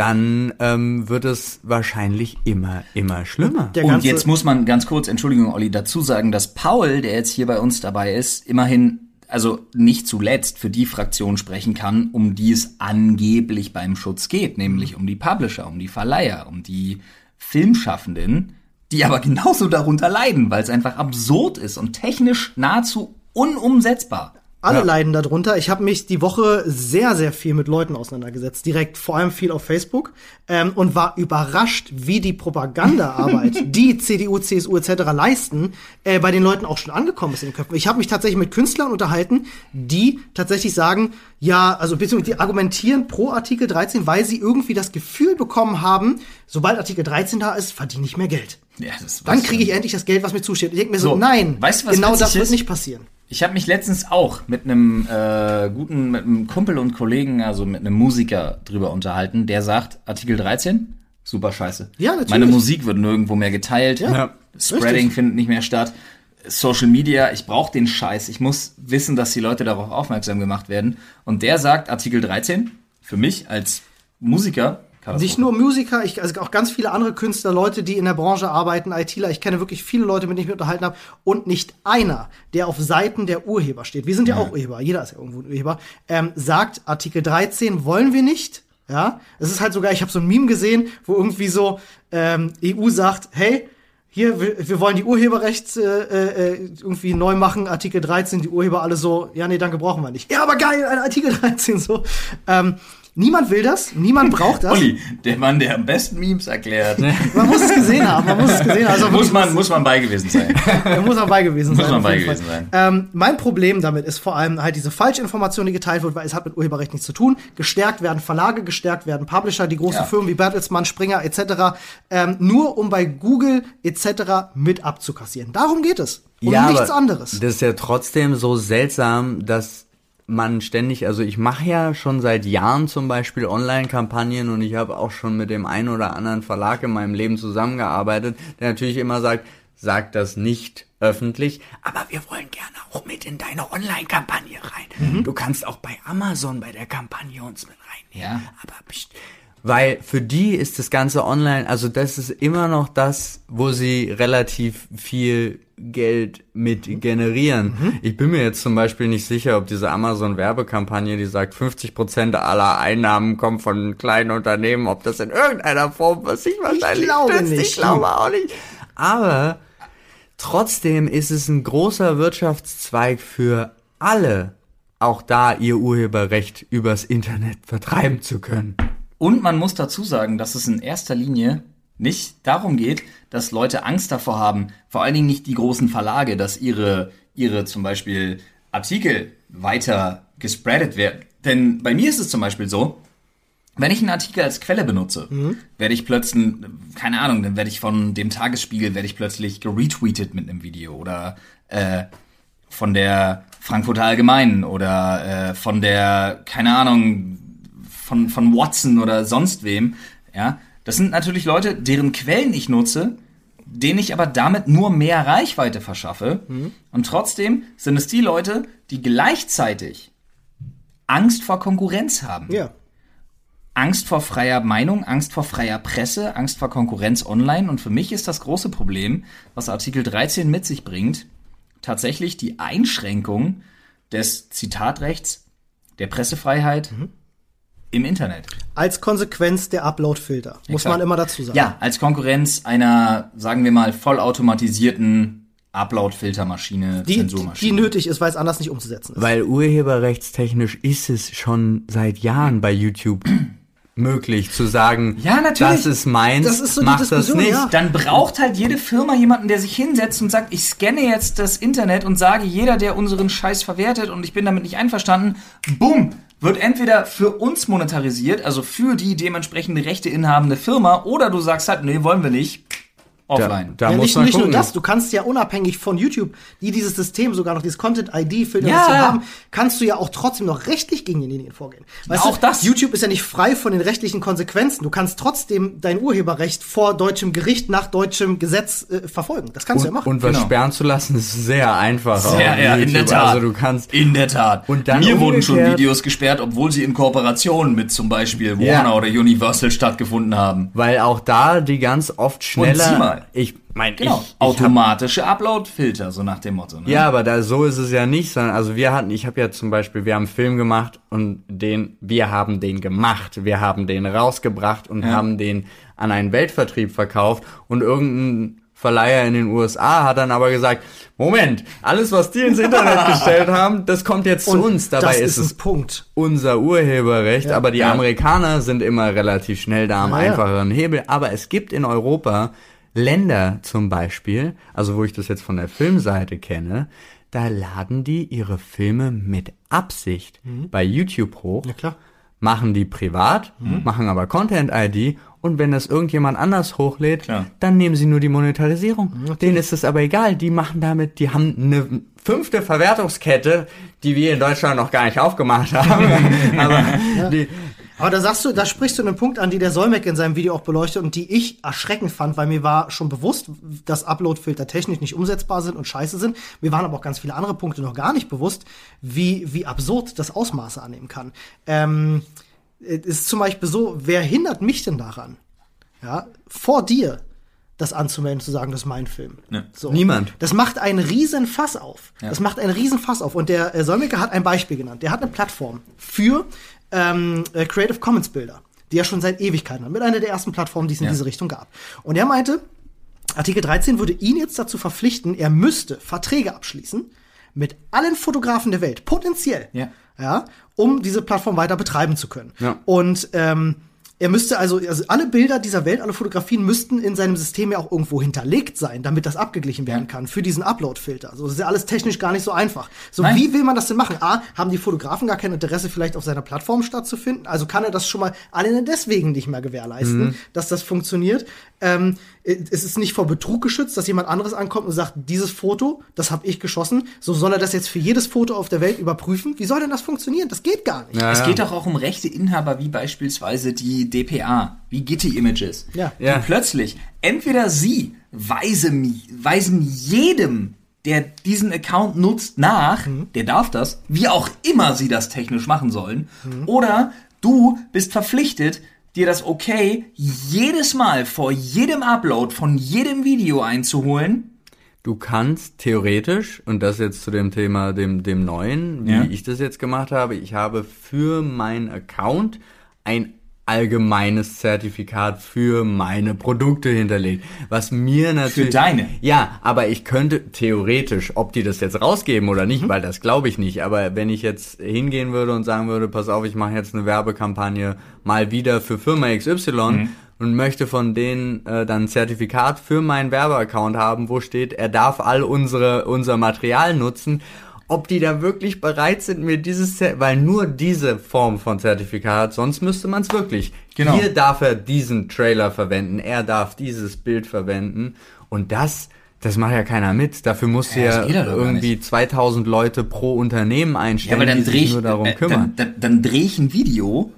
dann ähm, wird es wahrscheinlich immer, immer schlimmer.
Der
Und jetzt muss man ganz kurz, Entschuldigung, Olli, dazu sagen, dass Paul, der jetzt hier bei uns dabei ist, immerhin, also nicht zuletzt für die Fraktion sprechen kann, um die es angeblich beim Schutz geht, nämlich um die Publisher, um die Verleiher, um die Filmschaffenden, die aber genauso darunter leiden, weil es einfach absurd ist und technisch nahezu unumsetzbar.
Alle
Ja.
leiden darunter. Ich habe mich die Woche sehr, sehr viel mit Leuten auseinandergesetzt. Direkt vor allem viel auf Facebook. Ähm, und war überrascht, wie die Propagandaarbeit, [LAUGHS] die CDU, CSU etc. leisten, äh, bei den Leuten auch schon angekommen ist in den Köpfen. Ich habe mich tatsächlich mit Künstlern unterhalten, die tatsächlich sagen, ja, also beziehungsweise die argumentieren pro Artikel 13, weil sie irgendwie das Gefühl bekommen haben, sobald Artikel 13 da ist, verdiene ich mehr Geld.
Ja, das
Dann kriege ich endlich das Geld, was mir zusteht. Ich denke mir so,
So,
nein,
weißt du, was
genau das wird
ist?
nicht passieren.
Ich habe mich letztens auch mit einem äh, guten, mit einem Kumpel und Kollegen, also mit einem Musiker drüber unterhalten, der sagt, Artikel 13, super scheiße.
Ja, natürlich.
Meine Musik wird nirgendwo mehr geteilt.
Ja,
Spreading
richtig.
findet nicht mehr statt. Social Media, ich brauche den Scheiß. Ich muss wissen, dass die Leute darauf aufmerksam gemacht werden. Und der sagt, Artikel 13, für mich als Musiker.
Nicht nur Musiker, ich, also auch ganz viele andere Künstler, Leute, die in der Branche arbeiten, ITler. Ich kenne wirklich viele Leute, mit denen ich mich unterhalten habe. Und nicht einer, der auf Seiten der Urheber steht. Wir sind ja, auch Urheber, jeder ist ja irgendwo ein Urheber, ähm, sagt, Artikel 13 wollen wir nicht. Ja, es ist halt sogar, ich habe so ein Meme gesehen, wo irgendwie so ähm, EU sagt, hey, hier, wir, wir wollen die Urheberrechts äh, äh, irgendwie neu machen, Artikel 13, die Urheber alle so, ja, nee, danke, brauchen wir nicht. Ja, aber geil, ein Artikel [LAUGHS] 13 so. Ähm, niemand will das, niemand braucht das. [LAUGHS]
Olli, der Mann, der am besten Memes erklärt.
Man muss es gesehen haben, man muss es gesehen haben. Also
muss, [LAUGHS] man, muss man bei gewesen sein.
da muss man bei gewesen sein.
Muss man
auf
bei gewesen
Fall.
sein.
Ähm, mein Problem damit ist vor allem halt diese Falschinformation, die geteilt wird, weil es hat mit Urheberrecht nichts zu tun. Gestärkt werden Verlage, gestärkt werden Publisher, die großen
Ja.
Firmen wie Bertelsmann, Springer etc. Ähm, nur um bei Google etc. mit abzukassieren. Darum geht es. Um nichts
aber
anderes.
Das ist ja trotzdem so seltsam, dass man ständig, also ich mache ja schon seit Jahren zum Beispiel Online-Kampagnen und ich habe auch schon mit dem einen oder anderen Verlag in meinem Leben zusammengearbeitet, der natürlich immer sagt, sag das nicht öffentlich, aber wir wollen gerne auch mit in deine Online-Kampagne rein. Du kannst auch bei Amazon bei der Kampagne uns mit reinnehmen.
Ja.
Aber pst, weil für die ist das ganze online, also das ist immer noch das, wo sie relativ viel Geld mit generieren. Ich bin mir jetzt zum Beispiel nicht sicher, ob diese Amazon-Werbekampagne, die sagt, 50% aller Einnahmen kommen von kleinen Unternehmen, ob das in irgendeiner Form, was ich wahrscheinlich
glaube
stützt.
nicht.
Ich glaube auch nicht. Aber trotzdem ist es ein großer Wirtschaftszweig für alle, auch da ihr Urheberrecht übers Internet vertreiben zu können.
Und man muss dazu sagen, dass es in erster Linie nicht darum geht, dass Leute Angst davor haben, vor allen Dingen nicht die großen Verlage, dass ihre, ihre zum Beispiel Artikel weiter gespreadet werden. Denn bei mir ist es zum Beispiel so, wenn ich einen Artikel als Quelle benutze, werde ich plötzlich, keine Ahnung, dann werde ich von dem Tagesspiegel, werde ich plötzlich geretweetet mit einem Video oder äh, von der Frankfurter Allgemeinen oder äh, von der, keine Ahnung, von, von Watson oder sonst wem, ja. Das sind natürlich Leute, deren Quellen ich nutze, denen ich aber damit nur mehr Reichweite verschaffe. Und trotzdem sind es die Leute, die gleichzeitig Angst vor Konkurrenz haben.
Ja.
Angst vor freier Meinung, Angst vor freier Presse, Angst vor Konkurrenz online. Und für mich ist das große Problem, was Artikel 13 mit sich bringt, tatsächlich die Einschränkung des Zitatrechts, der Pressefreiheit im Internet.
Als Konsequenz der Upload-Filter, muss
Exakt.
man immer dazu sagen.
Ja, als Konkurrenz einer, sagen wir mal, vollautomatisierten Upload-Filtermaschine,
Die, die,
Zensurmaschine.
die nötig ist, weil es anders nicht umzusetzen ist.
Weil urheberrechtstechnisch ist es schon seit Jahren bei YouTube [CLEARS THROAT] möglich zu sagen,
Ja, natürlich.
das ist meins,
Das ist so
mach das nicht.
ja.
Dann braucht halt jede Firma jemanden, der sich hinsetzt und sagt, ich scanne jetzt das Internet und sage, jeder, der unseren Scheiß verwertet und ich bin damit nicht einverstanden, bumm, wird entweder für uns monetarisiert, also für die dementsprechende Rechteinhabende Firma, oder du sagst halt, nee, wollen wir nicht, offline.
da
ja,
muss
nicht,
man
nicht nur das, du kannst ja unabhängig von YouTube, die dieses System sogar noch dieses Content-ID-Filter
Ja.
haben, kannst du ja auch trotzdem noch rechtlich gegen denjenigen vorgehen. Weißt
Auch
du,
das.
YouTube ist ja nicht frei von den rechtlichen Konsequenzen. Du kannst trotzdem dein Urheberrecht vor deutschem Gericht nach deutschem Gesetz äh, verfolgen. Das kannst du ja
und,
machen.
und was
Genau.
sperren zu lassen, ist sehr einfach. auf
Ja, in der. Tat.
Also du kannst
In der Tat.
Und dann
Mir wurden schon Videos gesperrt, obwohl sie in Kooperation mit zum Beispiel Warner
Ja.
oder Universal stattgefunden haben.
Weil auch da die ganz oft
sieh
schneller.
Mal.
Ich mein,
Genau.
ich,
Automatische Upload-Filter, so nach dem Motto. Ne?
Ja, aber da so ist es ja nicht, sondern also wir hatten, ich habe ja zum Beispiel, wir haben einen Film gemacht und den, wir haben den gemacht, wir haben den rausgebracht und haben den an einen Weltvertrieb verkauft und irgendein Verleiher in den USA hat dann aber gesagt, Moment, alles was die ins Internet [LAUGHS] gestellt haben, das kommt jetzt zu uns. Dabei
das
ist,
ist
es
Punkt.
unser Urheberrecht, aber die
Ja.
Amerikaner sind immer relativ schnell da am
Ja, ja.
einfacheren Hebel. Aber es gibt in Europa Länder zum Beispiel, also wo ich das jetzt von der Filmseite kenne, da laden die ihre Filme mit Absicht bei YouTube hoch,
Mhm. Ja, klar.
machen die privat,
Mhm.
machen aber Content-ID und wenn das irgendjemand anders hochlädt,
Klar.
dann nehmen sie nur die Monetarisierung. Denen ist es aber egal, die machen damit, die haben eine fünfte Verwertungskette, die wir in Deutschland noch gar nicht aufgemacht haben. [LAUGHS] aber die,
Aber da sagst du, da sprichst du einen Punkt an, die der Solmecke in seinem Video auch beleuchtet und die ich erschreckend fand, weil mir war schon bewusst, dass Upload-Filter technisch nicht umsetzbar sind und scheiße sind. Mir waren aber auch ganz viele andere Punkte noch gar nicht bewusst, wie, wie absurd das Ausmaße annehmen kann. Ähm, es ist zum Beispiel so, wer hindert mich denn daran, ja, vor dir das anzumelden, zu sagen, das ist mein Film.
Ja.
So.
Niemand.
Das macht einen riesen Fass auf.
Ja.
Das macht einen riesen Fass auf. Und der äh, Solmecke hat ein Beispiel genannt. Der hat eine Plattform für ähm, äh, Creative Commons Bilder, die er schon seit Ewigkeiten hat. Mit einer der ersten Plattformen, die es in
Ja.
diese Richtung gab. Und er meinte, Artikel 13 würde ihn jetzt dazu verpflichten, er müsste Verträge abschließen mit allen Fotografen der Welt, potenziell,
Ja.
ja um diese Plattform weiter betreiben zu können.
Ja.
Und ähm, er müsste also, also alle Bilder dieser Welt, alle Fotografien müssten in seinem System ja auch irgendwo hinterlegt sein, damit das abgeglichen werden kann für diesen Upload-Filter. Also das ist ja alles technisch gar nicht so einfach. So,
Nein.
wie will man das denn machen? A, haben die Fotografen gar kein Interesse, vielleicht auf seiner Plattform stattzufinden? Also kann er das schon mal alleine deswegen nicht mehr gewährleisten, dass das funktioniert. Ähm, es ist nicht vor Betrug geschützt, dass jemand anderes ankommt und sagt, dieses Foto, das habe ich geschossen. So soll er das jetzt für jedes Foto auf der Welt überprüfen? Wie soll denn das funktionieren? Das geht gar nicht.
Ja,
Es geht doch auch um rechte Inhaber, wie beispielsweise die DPA, wie Getty Images.
Ja.
Die
Ja.
plötzlich, entweder sie weisen, weisen jedem, der diesen Account nutzt, nach, der darf das, wie auch immer sie das technisch machen sollen, oder du bist verpflichtet, dir das okay jedes Mal vor jedem Upload von jedem Video einzuholen.
Du kannst theoretisch, und das jetzt zu dem Thema, dem, dem neuen, wie
Ja.
ich das jetzt gemacht habe, ich habe für meinen Account ein allgemeines Zertifikat für meine Produkte hinterlegt. Was mir natürlich.
deine?
Ja, aber ich könnte theoretisch, ob die das jetzt rausgeben oder nicht, weil das glaube ich nicht, aber wenn ich jetzt hingehen würde und sagen würde, pass auf, ich mache jetzt eine Werbekampagne mal wieder für Firma XY und möchte von denen äh, dann ein Zertifikat für meinen Werbeaccount haben, wo steht, er darf all unsere unser Material nutzen. Ob die da wirklich bereit sind, mir dieses, Zer- weil nur diese Form von Zertifikat, sonst müsste man es wirklich.
Genau.
Hier darf er diesen Trailer verwenden, er darf dieses Bild verwenden und das, das macht ja keiner mit. Dafür musst du
Ja,
ja
ja
irgendwie 2000 Leute pro Unternehmen einstellen, die
dreh
sich
ich,
nur darum
äh,
kümmern.
Dann, dann, dann drehe ich ein Video,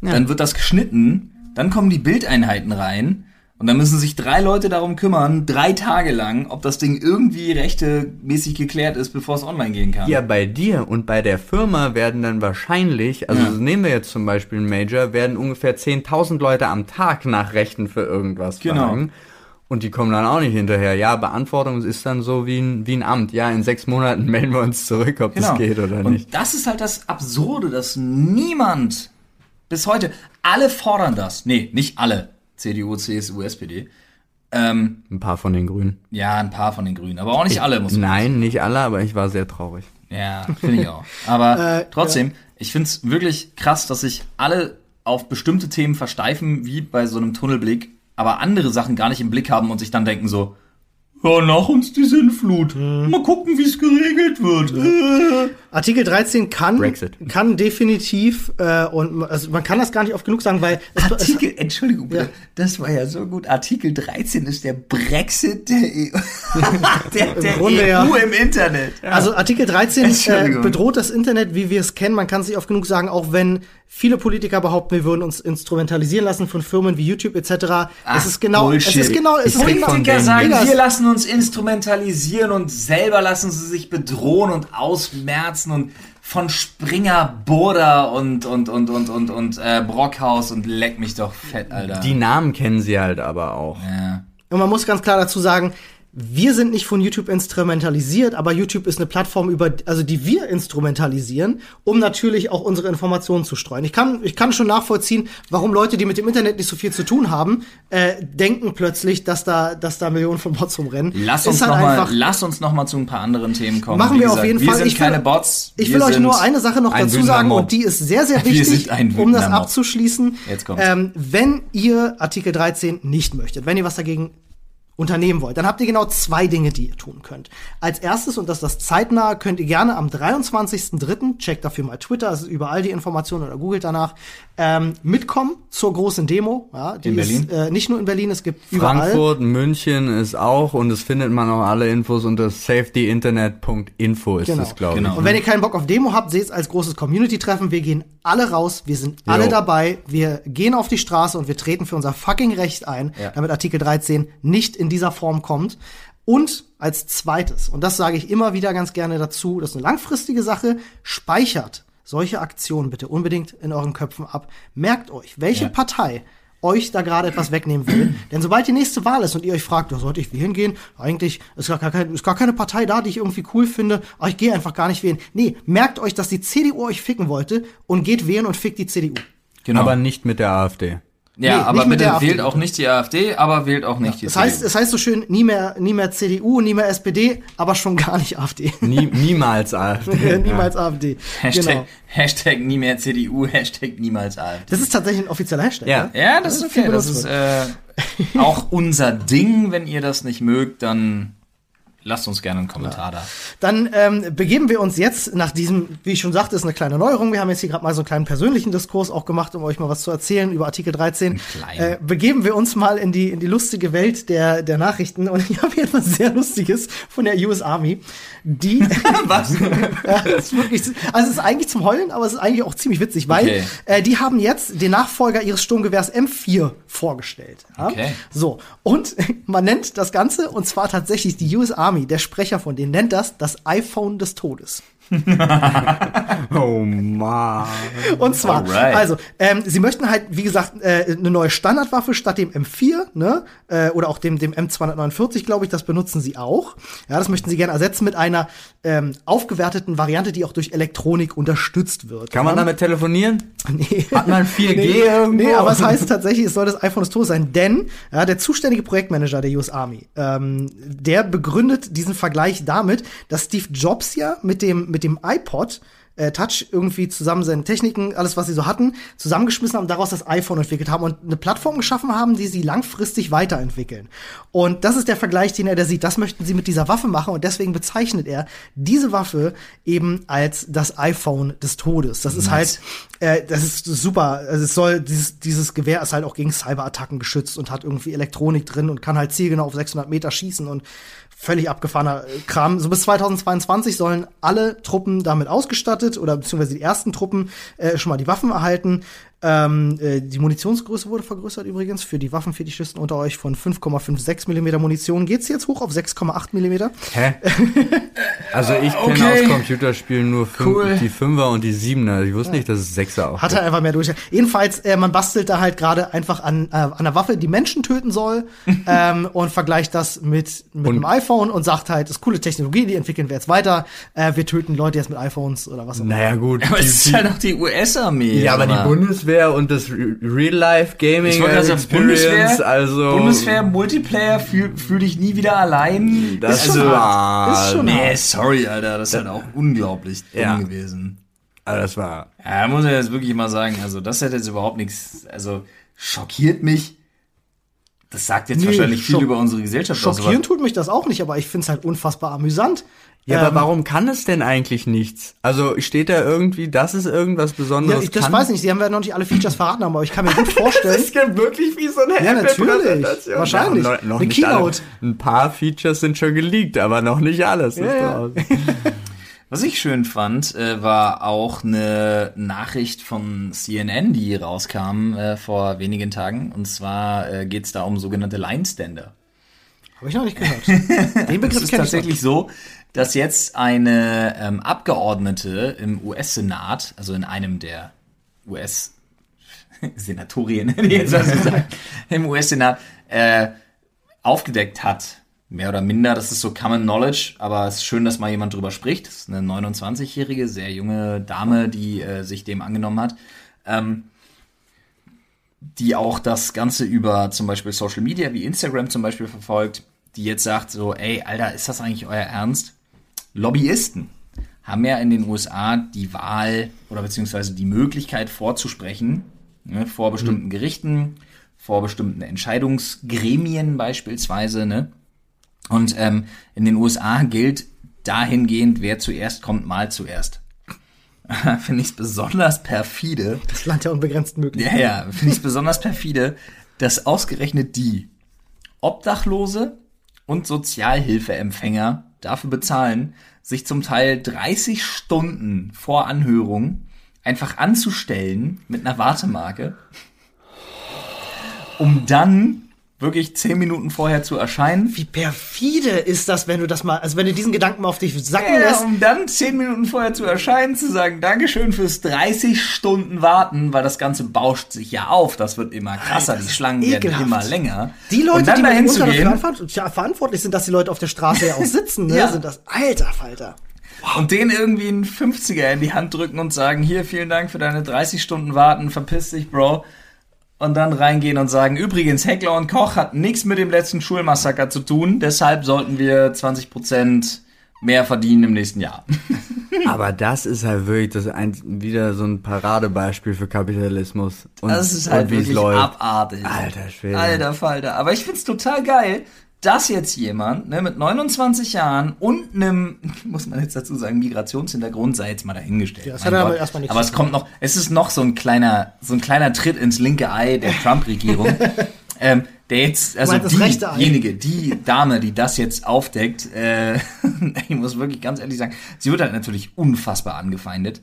dann wird das geschnitten, dann kommen die Bildeinheiten rein und dann müssen sich drei Leute darum kümmern, drei Tage lang, ob das Ding irgendwie rechtemäßig geklärt ist, bevor es online gehen kann.
Ja, bei dir und bei der Firma werden dann wahrscheinlich, also
Ja.
nehmen wir jetzt zum Beispiel einen Major, werden ungefähr 10.000 Leute am Tag nach Rechten für irgendwas
Genau.
fragen. Und die kommen dann auch nicht hinterher. Ja, Beantwortung ist dann so wie ein, wie ein Amt. Ja, in sechs Monaten [LAUGHS] melden wir uns zurück, ob
Genau.
das geht oder
und
nicht.
das ist halt das Absurde, dass niemand Bis heute. Alle fordern das. Nee, nicht alle. CDU, CSU, SPD. Ähm,
Ein paar von den Grünen.
ja, ein paar von den Grünen, aber auch nicht alle, muss man
Nein, nicht alle, aber ich war sehr traurig.
Ja, finde ich auch. Aber [LAUGHS]
Äh,
trotzdem, ich finde es wirklich krass, dass sich alle auf bestimmte Themen versteifen, wie bei so einem Tunnelblick, aber andere Sachen gar nicht im Blick haben und sich dann denken so, ja, nach uns die Sinnflut.
Mhm.
Mal gucken, wie es geregelt wird. Äh.
Artikel 13 kann,
Brexit.
kann definitiv, äh, und also man kann das gar nicht oft genug sagen, weil es, es,
Artikel, Entschuldigung,
Ja.
das war ja so gut. Artikel 13 ist der Brexit der EU, [LAUGHS] der, der
Grunde
EU
ja.
im Internet.
Also Artikel 13 äh, bedroht das Internet, wie wir es kennen. Man kann es nicht oft genug sagen, auch wenn viele Politiker behaupten, wir würden uns instrumentalisieren lassen von Firmen wie YouTube etc. es ist genau,
Bullshit.
es ist genau, es
Ich
ist genau,
Politiker sagen,
Digga,
wir lassen uns instrumentalisieren und selber lassen sie sich bedrohen und ausmerzen und von Springer, Burda und und und und und und äh, Brockhaus und leck mich doch fett, Alter.
Die Namen kennen sie halt aber auch.
ja.
Und man muss ganz klar dazu sagen, wir sind nicht von YouTube instrumentalisiert, aber YouTube ist eine Plattform, über, also die wir instrumentalisieren, um natürlich auch unsere Informationen zu streuen. Ich kann, ich kann schon nachvollziehen, warum Leute, die mit dem Internet nicht so viel zu tun haben, äh, denken plötzlich, dass da, dass da Millionen von Bots rumrennen.
Lass uns
halt
noch mal,
einfach-
lass uns noch mal zu ein paar anderen Themen kommen.
Machen
Wie
wir auf
gesagt,
jeden
wir
Fall.
sind
Ich will-
keine Bots.
Ich will euch nur eine Sache noch dazu sagen und die ist sehr, sehr [LAUGHS] wichtig, um das abzuschließen.
Jetzt kommt's.
Ähm, wenn ihr Artikel 13 nicht möchtet, wenn ihr was dagegen unternehmen wollt, dann habt ihr genau zwei Dinge, die ihr tun könnt. Als erstes, und das ist das zeitnah, könnt ihr gerne am 23.03., checkt dafür mal Twitter, es ist überall die Informationen oder googelt danach, ähm, mitkommen zur großen Demo. Ja, die
In Berlin?
Ist, äh, nicht nur in Berlin, es gibt überall.
Frankfurt, München ist auch und es findet man auch alle Infos unter safetyinternet.info ist
Genau.
es, glaube
Genau.
ich.
Und wenn ihr keinen Bock auf Demo habt, seht es als großes Community-Treffen. Wir gehen alle raus, wir sind alle
Jo.
dabei, wir gehen auf die Straße und wir treten für unser fucking Recht ein,
Ja.
damit Artikel 13 nicht in dieser Form kommt. Und als zweites, und das sage ich immer wieder ganz gerne dazu, das ist eine langfristige Sache, speichert solche Aktionen bitte unbedingt in euren Köpfen ab. Merkt euch, welche
Ja.
Partei euch da gerade etwas wegnehmen will. [CLEARS THROAT] Denn sobald die nächste Wahl ist und ihr euch fragt, sollte ich wählen gehen? Eigentlich ist gar, kein, ist gar keine Partei da, die ich irgendwie cool finde, aber ich gehe einfach gar nicht wählen. Nee, merkt euch, dass die CDU euch ficken wollte und geht wählen und fickt die CDU.
Genau.
Aber nicht mit der AfD.
Ja,
nee,
aber bitte wählt auch nicht die AfD, aber wählt auch nicht die
Das heißt,
CDU.
es heißt so schön, nie mehr, nie mehr CDU, nie mehr SPD, aber schon gar nicht AfD.
Nie, niemals AfD. [LAUGHS]
Niemals AfD.
Hashtag,
Genau.
Hashtag nie mehr CDU, Hashtag niemals AfD.
Das ist tatsächlich ein offizieller Hashtag.
Ja.
ne?
Ja, das ist
viel
okay. Das ist äh, auch unser Ding. Wenn ihr das nicht mögt, dann lasst uns gerne einen Kommentar da.
Dann ähm, begeben wir uns jetzt nach diesem, wie ich schon sagte, ist eine kleine Neuerung. Wir haben jetzt hier gerade mal so einen kleinen persönlichen Diskurs auch gemacht, um euch mal was zu erzählen über Artikel 13.
kleinen.
Äh, begeben wir uns mal in die in die lustige Welt der der Nachrichten und ich [LAUGHS] habe hier etwas sehr Lustiges von der US Army, die [LAUGHS]
Was?
ja, ist wirklich, also es ist eigentlich zum Heulen, aber es ist eigentlich auch ziemlich witzig, weil
Okay.
äh, die haben jetzt den Nachfolger ihres Sturmgewehrs M4 vorgestellt. Ja?
Okay.
So, und [LAUGHS] man nennt das Ganze, und zwar tatsächlich die US Army, der Sprecher von denen nennt das das iPhone des Todes. [LAUGHS]
Oh man.
Und zwar,
Alright.
also, ähm, sie möchten halt, wie gesagt, äh, eine neue Standardwaffe statt dem M4, ne? Äh, oder auch dem, dem M249, glaube ich, das benutzen sie auch. Ja, das möchten sie gerne ersetzen mit einer ähm, aufgewerteten Variante, die auch durch Elektronik unterstützt wird.
Kann man damit telefonieren? [LAUGHS]
Nee.
Hat man 4G
nee,
irgendwo?
Nee, aber es heißt tatsächlich, es soll das iPhone des Todes sein, denn ja, der zuständige Projektmanager der US Army, ähm, der begründet diesen Vergleich damit, dass Steve Jobs ja mit dem, mit dem iPod äh, Touch irgendwie zusammen seine Techniken, alles was sie so hatten, zusammengeschmissen haben, daraus das iPhone entwickelt haben und eine Plattform geschaffen haben, die sie langfristig weiterentwickeln. Und das ist der Vergleich, den er da sieht. Das möchten sie mit dieser Waffe machen und deswegen bezeichnet er diese Waffe eben als das iPhone des Todes. Das ist halt äh, das ist super. Also es soll dieses dieses Gewehr ist halt auch gegen Cyberattacken geschützt und hat irgendwie Elektronik drin und kann halt zielgenau auf 600 Meter schießen und völlig abgefahrener äh, Kram. So bis 2022 sollen alle Truppen damit ausgestattet oder beziehungsweise die ersten Truppen äh, schon mal die Waffen erhalten. Ähm, äh, die Munitionsgröße wurde vergrößert übrigens für die Waffenfetischisten unter euch von 5,56 Millimeter Munition geht's jetzt hoch auf 6,8 Millimeter.
Hä? [LAUGHS] Also ich kenne
Okay.
aus Computerspielen nur fünf,
Cool.
die Fünfer und die Siebener. Ich wusste nicht, dass es Sechser auch
Hat er einfach mehr durch. Jedenfalls, äh, man bastelt da halt gerade einfach an, äh, an einer Waffe, die Menschen töten soll, [LAUGHS] ähm, und vergleicht das mit, mit
Und-
einem iPhone und sagt halt, das ist coole Technologie, die entwickeln wir jetzt weiter. Äh, wir töten Leute jetzt mit iPhones oder was auch immer.
Naja, gut.
Aber es ist halt auch die US-Armee.
ja, aber die Bundeswehr Bundeswehr und das Re- Real-Life-Gaming Experience,
Bundeswehr,
also
Bundeswehr, Multiplayer, fühl, fühl dich nie wieder allein.
das
also,
war,
Ist schon
nee, sorry, Alter, das ist halt auch unglaublich dumm
Ja.
gewesen.
also das war,
Ja, muss ich jetzt wirklich mal sagen, also das hätte jetzt überhaupt nichts, also schockiert mich. Das sagt jetzt
Nee,
wahrscheinlich viel über unsere Gesellschaft aus.
Schockieren tut mich das auch nicht, aber ich find's halt unfassbar amüsant.
ja,
Ähm,
aber warum kann es denn eigentlich nichts? Also steht da irgendwie, dass es irgendwas
Ja,
Besonderes
ich, das
kann?
weiß ich nicht, sie haben ja noch nicht alle Features verraten, aber ich kann mir [LAUGHS] gut vorstellen.
Das ist ja wirklich wie so eine
Ja, natürlich. Wahrscheinlich.
Ja, noch, noch
Eine
nicht alle.
Keynote.
Ein paar Features sind schon geleakt, aber noch nicht alles. ist
ja. [LAUGHS]
Was ich schön fand, äh, war auch eine Nachricht von CNN, die rauskam äh, vor wenigen Tagen. Und zwar äh, geht es da um sogenannte Line-Stander.
Habe ich noch nicht gehört. [LAUGHS] Den
Es
Begriff
ist tatsächlich so, dass jetzt eine ähm, Abgeordnete im US-Senat, also in einem der US Senatorien, [LAUGHS] jetzt [LAUGHS] was gesagt, im US-Senat, äh, aufgedeckt hat, mehr oder minder, das ist so Common Knowledge, aber es ist schön, dass mal jemand drüber spricht. Das ist eine 29-jährige, sehr junge Dame, die äh, sich dem angenommen hat. Ähm, die auch das Ganze über zum Beispiel Social Media wie Instagram zum Beispiel verfolgt, die jetzt sagt so, ey, Alter, ist das eigentlich euer Ernst? Lobbyisten haben ja in den USA die Wahl oder beziehungsweise die Möglichkeit vorzusprechen ne, vor bestimmten Gerichten, vor bestimmten Entscheidungsgremien beispielsweise, ne? Und ähm, in den USA gilt dahingehend, wer zuerst kommt, mal zuerst. [LAUGHS] Finde ich es besonders perfide,
Das Land der unbegrenzten
ja,
Möglichkeiten.
ja, finde ich es besonders perfide, dass ausgerechnet die Obdachlose und Sozialhilfeempfänger dafür bezahlen, sich zum Teil 30 Stunden vor Anhörung einfach anzustellen mit einer Wartemarke, um dann wirklich 10 Minuten vorher zu erscheinen.
Wie perfide ist das, wenn du das mal, also wenn du diesen Gedanken mal auf dich sacken
Ja,
lässt.
um dann 10 Minuten vorher zu erscheinen, zu sagen, Dankeschön fürs 30 Stunden warten, weil das Ganze bauscht sich ja auf. Das wird immer krasser,
das
die Schlangen
ekelhaft.
werden immer länger.
Die Leute, die
dahin zu
dafür
gehen
ja, verantwortlich sind, dass die Leute auf der Straße ja auch [LAUGHS] sitzen, ne?
Ja.
sind das alter Falter.
und denen irgendwie einen 50er in die Hand drücken und sagen, hier, vielen Dank für deine 30 Stunden Warten, verpiss dich, Bro. Und dann reingehen und sagen, übrigens, Heckler und Koch hat nichts mit dem letzten Schulmassaker zu tun, deshalb sollten wir 20% mehr verdienen im nächsten Jahr. [LAUGHS] [LAUGHS]
Aber das ist halt wirklich das ein, wieder so ein Paradebeispiel für Kapitalismus. Und,
Das ist halt wirklich abartig.
Alter Schwede.
Alter Falter. Aber ich find's total geil, dass jetzt jemand ne, mit 29 Jahren und einem, [LAUGHS] muss man jetzt dazu sagen, Migrationshintergrund sei jetzt mal dahingestellt.
Ja, das
Mein
hat aber
Gott.
erstmal nichts
aber es kommt noch, es ist noch so ein kleiner, so ein kleiner Tritt ins linke Ei der [LAUGHS] Trump-Regierung. ähm, der jetzt, also diejenige, die Dame, die das jetzt aufdeckt, äh, [LAUGHS] ich muss wirklich ganz ehrlich sagen, sie wird halt natürlich unfassbar angefeindet,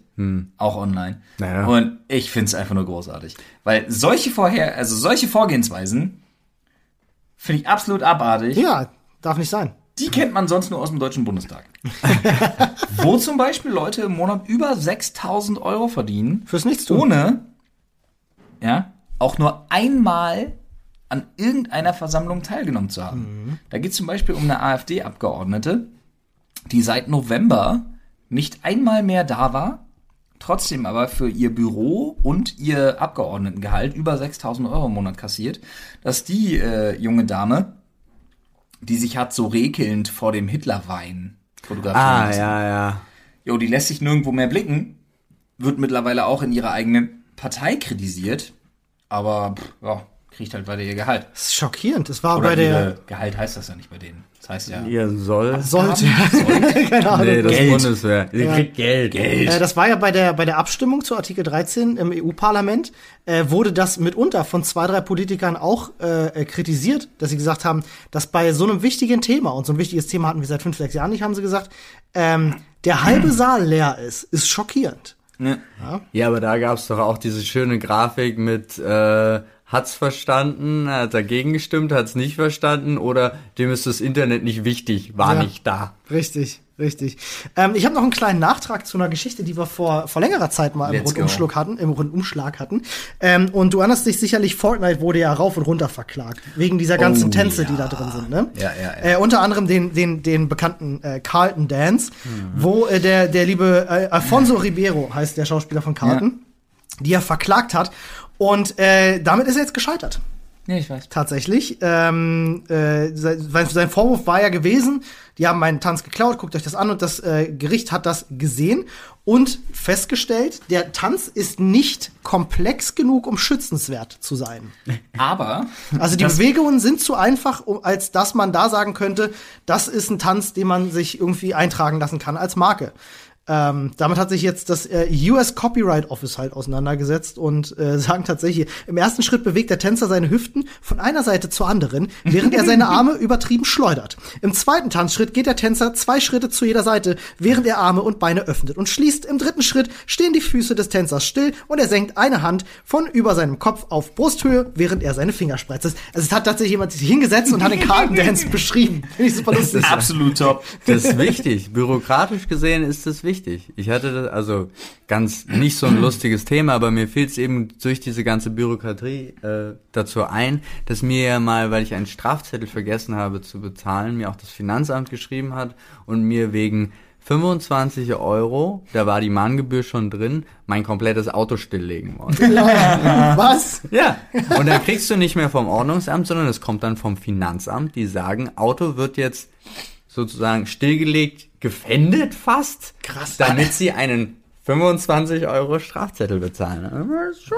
auch online.
Naja.
Und ich find's einfach nur großartig. Weil solche vorher, also solche Vorgehensweisen finde ich absolut abartig.
Ja, darf nicht sein.
Die kennt man sonst nur aus dem Deutschen Bundestag. [LAUGHS] Wo zum Beispiel Leute im Monat über 6000 Euro verdienen,
Fürs Nichtstun.
ohne, ja, auch nur einmal an irgendeiner Versammlung teilgenommen zu haben. Da geht es zum Beispiel um eine AfD-Abgeordnete, die seit November nicht einmal mehr da war, trotzdem aber für ihr Büro und ihr Abgeordnetengehalt über 6000 Euro im Monat kassiert, dass die äh, junge Dame, die sich hat so rekelnd vor dem Hitlerwein fotografieren
Ah,
lassen,
ja, ja.
Jo, die lässt sich nirgendwo mehr blicken, wird mittlerweile auch in ihrer eigenen Partei kritisiert, aber pff, ja, kriegt halt weiter ihr Gehalt.
Das ist schockierend. Das war
Oder
bei der
Gehalt heißt das ja nicht bei denen. Das heißt ja
Ihr soll.
sollte. [LAUGHS] Keine Ahnung.
Nee, das
Geld.
Bundeswehr. Ihr
Ja.
kriegt Geld.
Geld.
Äh, das war ja bei der, bei der Abstimmung zu Artikel 13 im EU-Parlament, äh, wurde das mitunter von zwei, drei Politikern auch äh, kritisiert, dass sie gesagt haben, dass bei so einem wichtigen Thema, und so ein wichtiges Thema hatten wir seit fünf, sechs Jahren nicht, haben sie gesagt, ähm, der halbe Saal leer ist, ist schockierend.
Ne?
Ja, aber da gab's doch auch diese schöne Grafik mit äh, hat's verstanden, hat dagegen gestimmt, hat's nicht verstanden oder dem ist das Internet nicht wichtig, war
Ja.
nicht da.
Richtig, richtig. Ähm, ich habe noch einen kleinen Nachtrag zu einer Geschichte, die wir vor, vor längerer Zeit mal im
Let's go.
Rundumschlag hatten, im Rundumschlag hatten. Ähm, und du erinnerst dich sicherlich, Fortnite wurde ja rauf und runter verklagt. Wegen dieser ganzen
Oh,
Tänze,
ja.
die da drin sind, ne?
Ja, ja, ja.
Äh, unter anderem den, den, den bekannten äh, Carlton Dance,
Mhm.
wo äh, der, der liebe äh, Alfonso Ribeiro heißt der Schauspieler von Carlton. Die er verklagt hat. Und äh, damit ist er jetzt gescheitert.
Ja, ich weiß.
Tatsächlich. Ähm, äh, sein, sein Vorwurf war ja gewesen, die haben meinen Tanz geklaut, guckt euch das an und das äh, Gericht hat das gesehen und festgestellt, der Tanz ist nicht komplex genug, um schützenswert zu sein. [LAUGHS]
Aber
Also die Bewegungen sind zu einfach, um, als dass man da sagen könnte, das ist ein Tanz, den man sich irgendwie eintragen lassen kann als Marke. Ähm, damit hat sich jetzt das äh, US Copyright Office halt auseinandergesetzt und äh, [LAUGHS] sagen tatsächlich, im ersten Schritt bewegt der Tänzer seine Hüften von einer Seite zur anderen, während er seine [LAUGHS] Arme übertrieben schleudert. Im zweiten Tanzschritt geht der Tänzer zwei Schritte zu jeder Seite, während er Arme und Beine öffnet und schließt. Im dritten Schritt stehen die Füße des Tänzers still und er senkt eine Hand von über seinem Kopf auf Brusthöhe, während er seine Finger spreizt. Also es hat tatsächlich jemand sich hingesetzt und hat den Kartendance [LAUGHS] beschrieben. Finde ich super lustig.
absolut top.
Das ist wichtig. Bürokratisch gesehen ist das wichtig. Ich hatte das, also ganz nicht so ein lustiges Thema, aber mir fiel es eben durch diese ganze Bürokratie äh, dazu ein, dass mir ja mal, weil ich einen Strafzettel vergessen habe zu bezahlen, mir auch das Finanzamt geschrieben hat und mir wegen 25 Euro, da war die Mahngebühr schon drin, mein komplettes Auto stilllegen wollte. [LAUGHS]
Was?
Ja, und dann kriegst du nicht mehr vom Ordnungsamt, sondern es kommt dann vom Finanzamt, die sagen, Auto wird jetzt sozusagen stillgelegt, gefändet fast,
Krass.
damit sie einen 25 Euro Strafzettel bezahlen. Das ist schon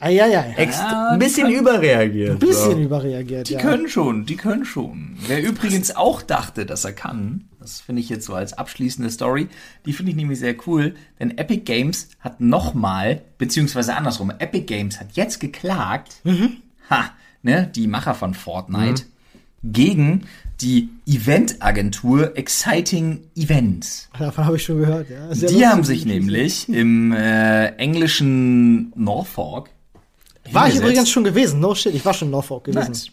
Eieiei.
extra, ein bisschen überreagiert.
Ein bisschen
so.
überreagiert,
Die
ja.
können schon, die können schon. Wer übrigens auch dachte, dass er kann, das finde ich jetzt so als abschließende Story, die finde ich nämlich sehr cool, denn Epic Games hat nochmal, beziehungsweise andersrum, Epic Games hat jetzt geklagt, ha, ne, die Macher von Fortnite, gegen die Eventagentur Exciting Events.
Davon habe ich schon gehört, ja. Sehr
Die
lustig.
haben sich nämlich im äh, englischen Norfolk
War ich übrigens schon gewesen. No shit, ich war schon in Norfolk gewesen.
Nice.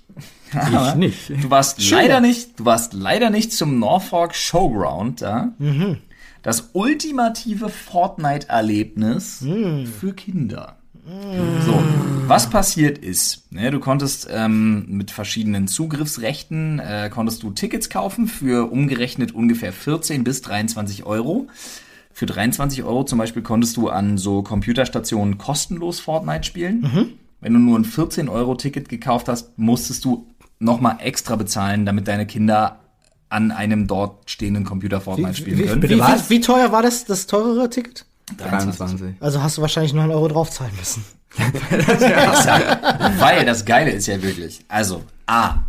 [LAUGHS] Aber
nicht.
Du warst
Schön.
leider nicht, du warst leider nicht zum Norfolk Showground da. Das ultimative Fortnite-Erlebnis für Kinder. So, was passiert ist, ne, du konntest ähm, mit verschiedenen Zugriffsrechten, äh, konntest du Tickets kaufen für umgerechnet ungefähr 14 bis 23 Euro. Für 23 Euro zum Beispiel konntest du an so Computerstationen kostenlos Fortnite spielen. Wenn du nur ein 14 Euro Ticket gekauft hast, musstest du nochmal extra bezahlen, damit deine Kinder an einem dort stehenden Computer Fortnite spielen
Wie,
können.
wie, wie, wie teuer war das, das teurere Ticket?
23.
Also hast du wahrscheinlich 9 Euro draufzahlen müssen. [LAUGHS]
Weil das Geile ist ja wirklich, also A,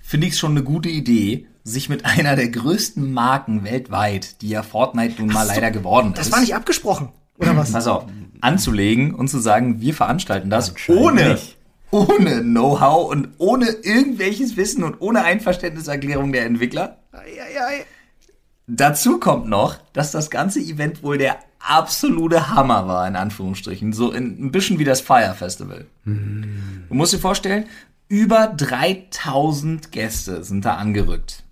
finde ich es schon eine gute Idee, sich mit einer der größten Marken weltweit, die ja Fortnite nun mal leider geworden
Das
ist,
war nicht abgesprochen, oder was?
pass auf, anzulegen und zu sagen, wir veranstalten das ohne, ohne Know-how und ohne irgendwelches Wissen und ohne Einverständniserklärung der Entwickler.
Eieiei.
Dazu kommt noch, dass das ganze Event wohl der absolute Hammer war, in Anführungsstrichen. So in, ein bisschen wie das Fire Festival. Du musst dir vorstellen, über 3000 Gäste sind da angerückt.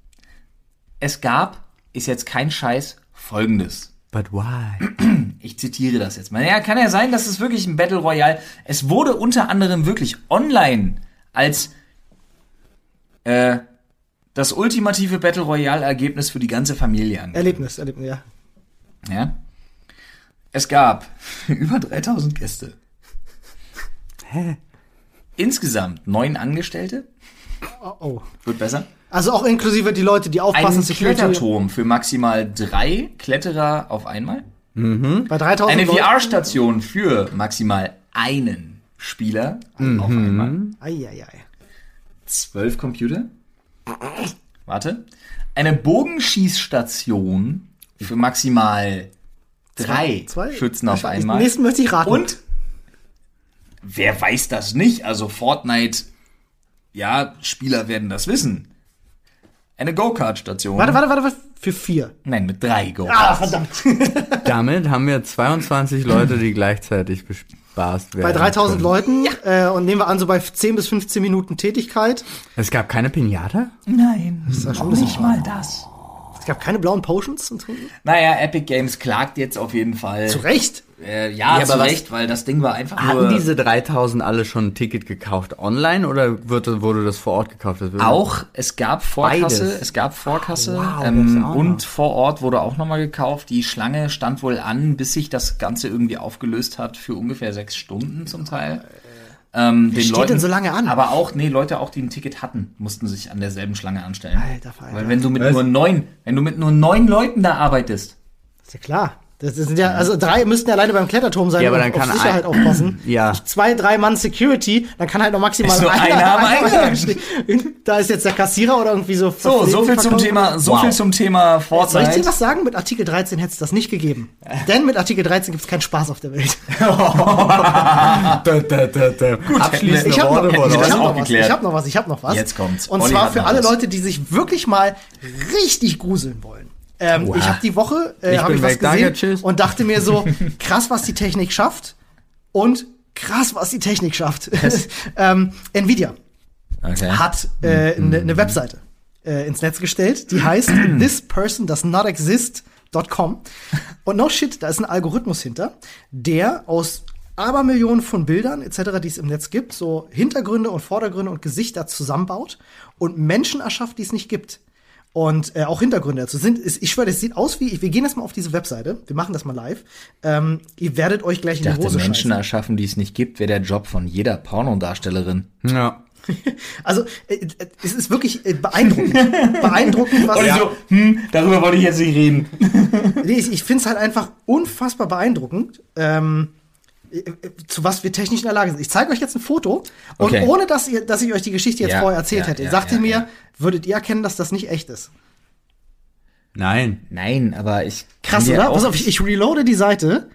Es gab, ist jetzt kein Scheiß, folgendes.
But why?
Ich zitiere das jetzt mal. Ja, kann ja sein, dass es wirklich ein Battle Royale. Es wurde unter anderem wirklich online als äh, das ultimative Battle Royale Ergebnis für die ganze Familie angegeben.
Erlebnis, Erlebnis, ja.
Ja. Es gab [LAUGHS] über 3000 Gäste.
Hä?
Insgesamt neun Angestellte.
Oh, oh.
Wird besser.
Also auch inklusive die Leute, die aufpassen,
Ein. Kletterturm für maximal drei Kletterer auf einmal.
Bei 3000
Eine. VR-Station für maximal einen Spieler auf einmal.
Eieiei.
Zwölf Computer. Warte. Eine Bogenschießstation für maximal drei
Zwei?
Schützen auf
Ich-
einmal.
Nächsten möchte ich raten.
Und wer weiß das nicht? Also Fortnite, ja, Spieler werden das wissen. Eine Go-Kart-Station.
Warte, warte, warte, warte. Für vier.
Nein, mit drei
Ah,
Go-Karts.
verdammt. [LAUGHS]
Damit haben wir 22 Leute, die gleichzeitig bespaßt werden.
Bei 3000
können.
Leuten äh, und nehmen wir an, so bei 10 bis 15 Minuten Tätigkeit.
Es gab keine Pinata?
Nein,
ja schon
nicht mal das.
Gab keine blauen Potions zum Trinken?
Naja, Epic Games klagt jetzt auf jeden Fall.
Zu Recht.
Äh, ja,
Ja,
zu
aber was-
Recht, weil das Ding war einfach
Hatten
nur...
diese 3000 alle schon ein Ticket gekauft online oder wurde, wurde das vor Ort gekauft?
Auch, es gab Vorkasse,
Beides.
es gab Vorkasse
Wow,
ähm, und vor Ort wurde auch nochmal gekauft. Die Schlange stand wohl an, bis sich das Ganze irgendwie aufgelöst hat für ungefähr sechs Stunden zum Teil. Ähm, den
steht denn so lange an?
Aber auch, nee, Leute auch, die ein Ticket hatten, mussten sich an derselben Schlange anstellen.
Alter Falter.
Weil wenn du mit
Was?
nur neun, wenn du mit nur neun Leuten da arbeitest,
Ist ja klar. Das sind ja, also drei müssten ja alleine beim Kletterturm sein
Ja, aber dann kann
auf Sicherheit
ein-
aufpassen. [CLEARS THROAT]
Ja.
Zwei, drei Mann Security, dann kann halt noch maximal
Ist nur einer am [LAUGHS] Eingang.
stehen. Da ist jetzt der Kassierer oder irgendwie so.
so, so viel zum. Thema, so
Wow.
viel zum Thema
Soll ich
Fortnite.
dir was sagen? Mit Artikel 13 hätte es das nicht gegeben. [LAUGHS] Denn mit Artikel 13 gibt es keinen Spaß auf der Welt. [LAUGHS]
Da. Abschließende
Ich habe noch, ich hab noch was.
geklärt.
Ich habe noch was. Ich habe noch was.
Jetzt kommt's.
Und
Olli
zwar für alle
was.
Leute, die sich wirklich mal richtig gruseln wollen. Ähm, ich habe die Woche äh,
Ich
hab
bin
ich was
danke,
gesehen
tschüss.
und dachte mir so [LAUGHS] krass, was die Technik schafft und krass, was die Technik schafft. [LAUGHS] ähm, Nvidia
Okay.
hat äh, eine ne Webseite äh, ins Netz gestellt, die heißt [CLEARS THROAT] this person does not exist.com. Und no shit, da ist ein Algorithmus hinter, der aus Abermillionen von Bildern etc., die es im Netz gibt, so Hintergründe und Vordergründe und Gesichter zusammenbaut und Menschen erschafft, die es nicht gibt. Und äh, auch Hintergründe dazu sind, ist, ich schwöre, das sieht aus wie, wir gehen jetzt mal auf diese Webseite, wir machen das mal live. Ähm, ihr werdet euch gleich in
Ich
die
dachte,
Hose
Menschen
scheißen.
erschaffen, die es nicht gibt, wäre der Job von jeder Pornodarstellerin.
Ja. [LAUGHS]
Also, äh, äh, es ist wirklich äh, beeindruckend. [LAUGHS] beeindruckend, was.
Und ich so, hm, darüber wollte ich jetzt nicht reden.
Nee, ich, ich finde es halt einfach unfassbar beeindruckend, ähm, äh, äh, zu was wir technisch in der Lage sind. Ich zeige euch jetzt ein Foto und
Okay.
ohne dass, ihr, dass ich euch die Geschichte jetzt
Ja,
vorher erzählt
ja,
hätte,
ja,
sagt
ja,
ihr mir,
ja.
würdet ihr erkennen, dass das nicht echt ist?
Nein.
Nein, aber ich
Krass, oder?
Auch,
Pass auf, ich, ich reloade die Seite.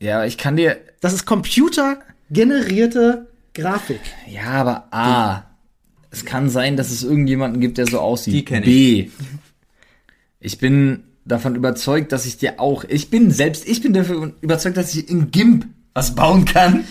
ja, ich kann dir,
Das ist computergenerierte Grafik.
ja, aber A, es kann sein, dass es irgendjemanden gibt, der so aussieht.
Die kenn ich.
B, ich bin davon überzeugt, dass ich dir auch, ich bin selbst, ich bin davon überzeugt, dass ich in GIMP was bauen kann.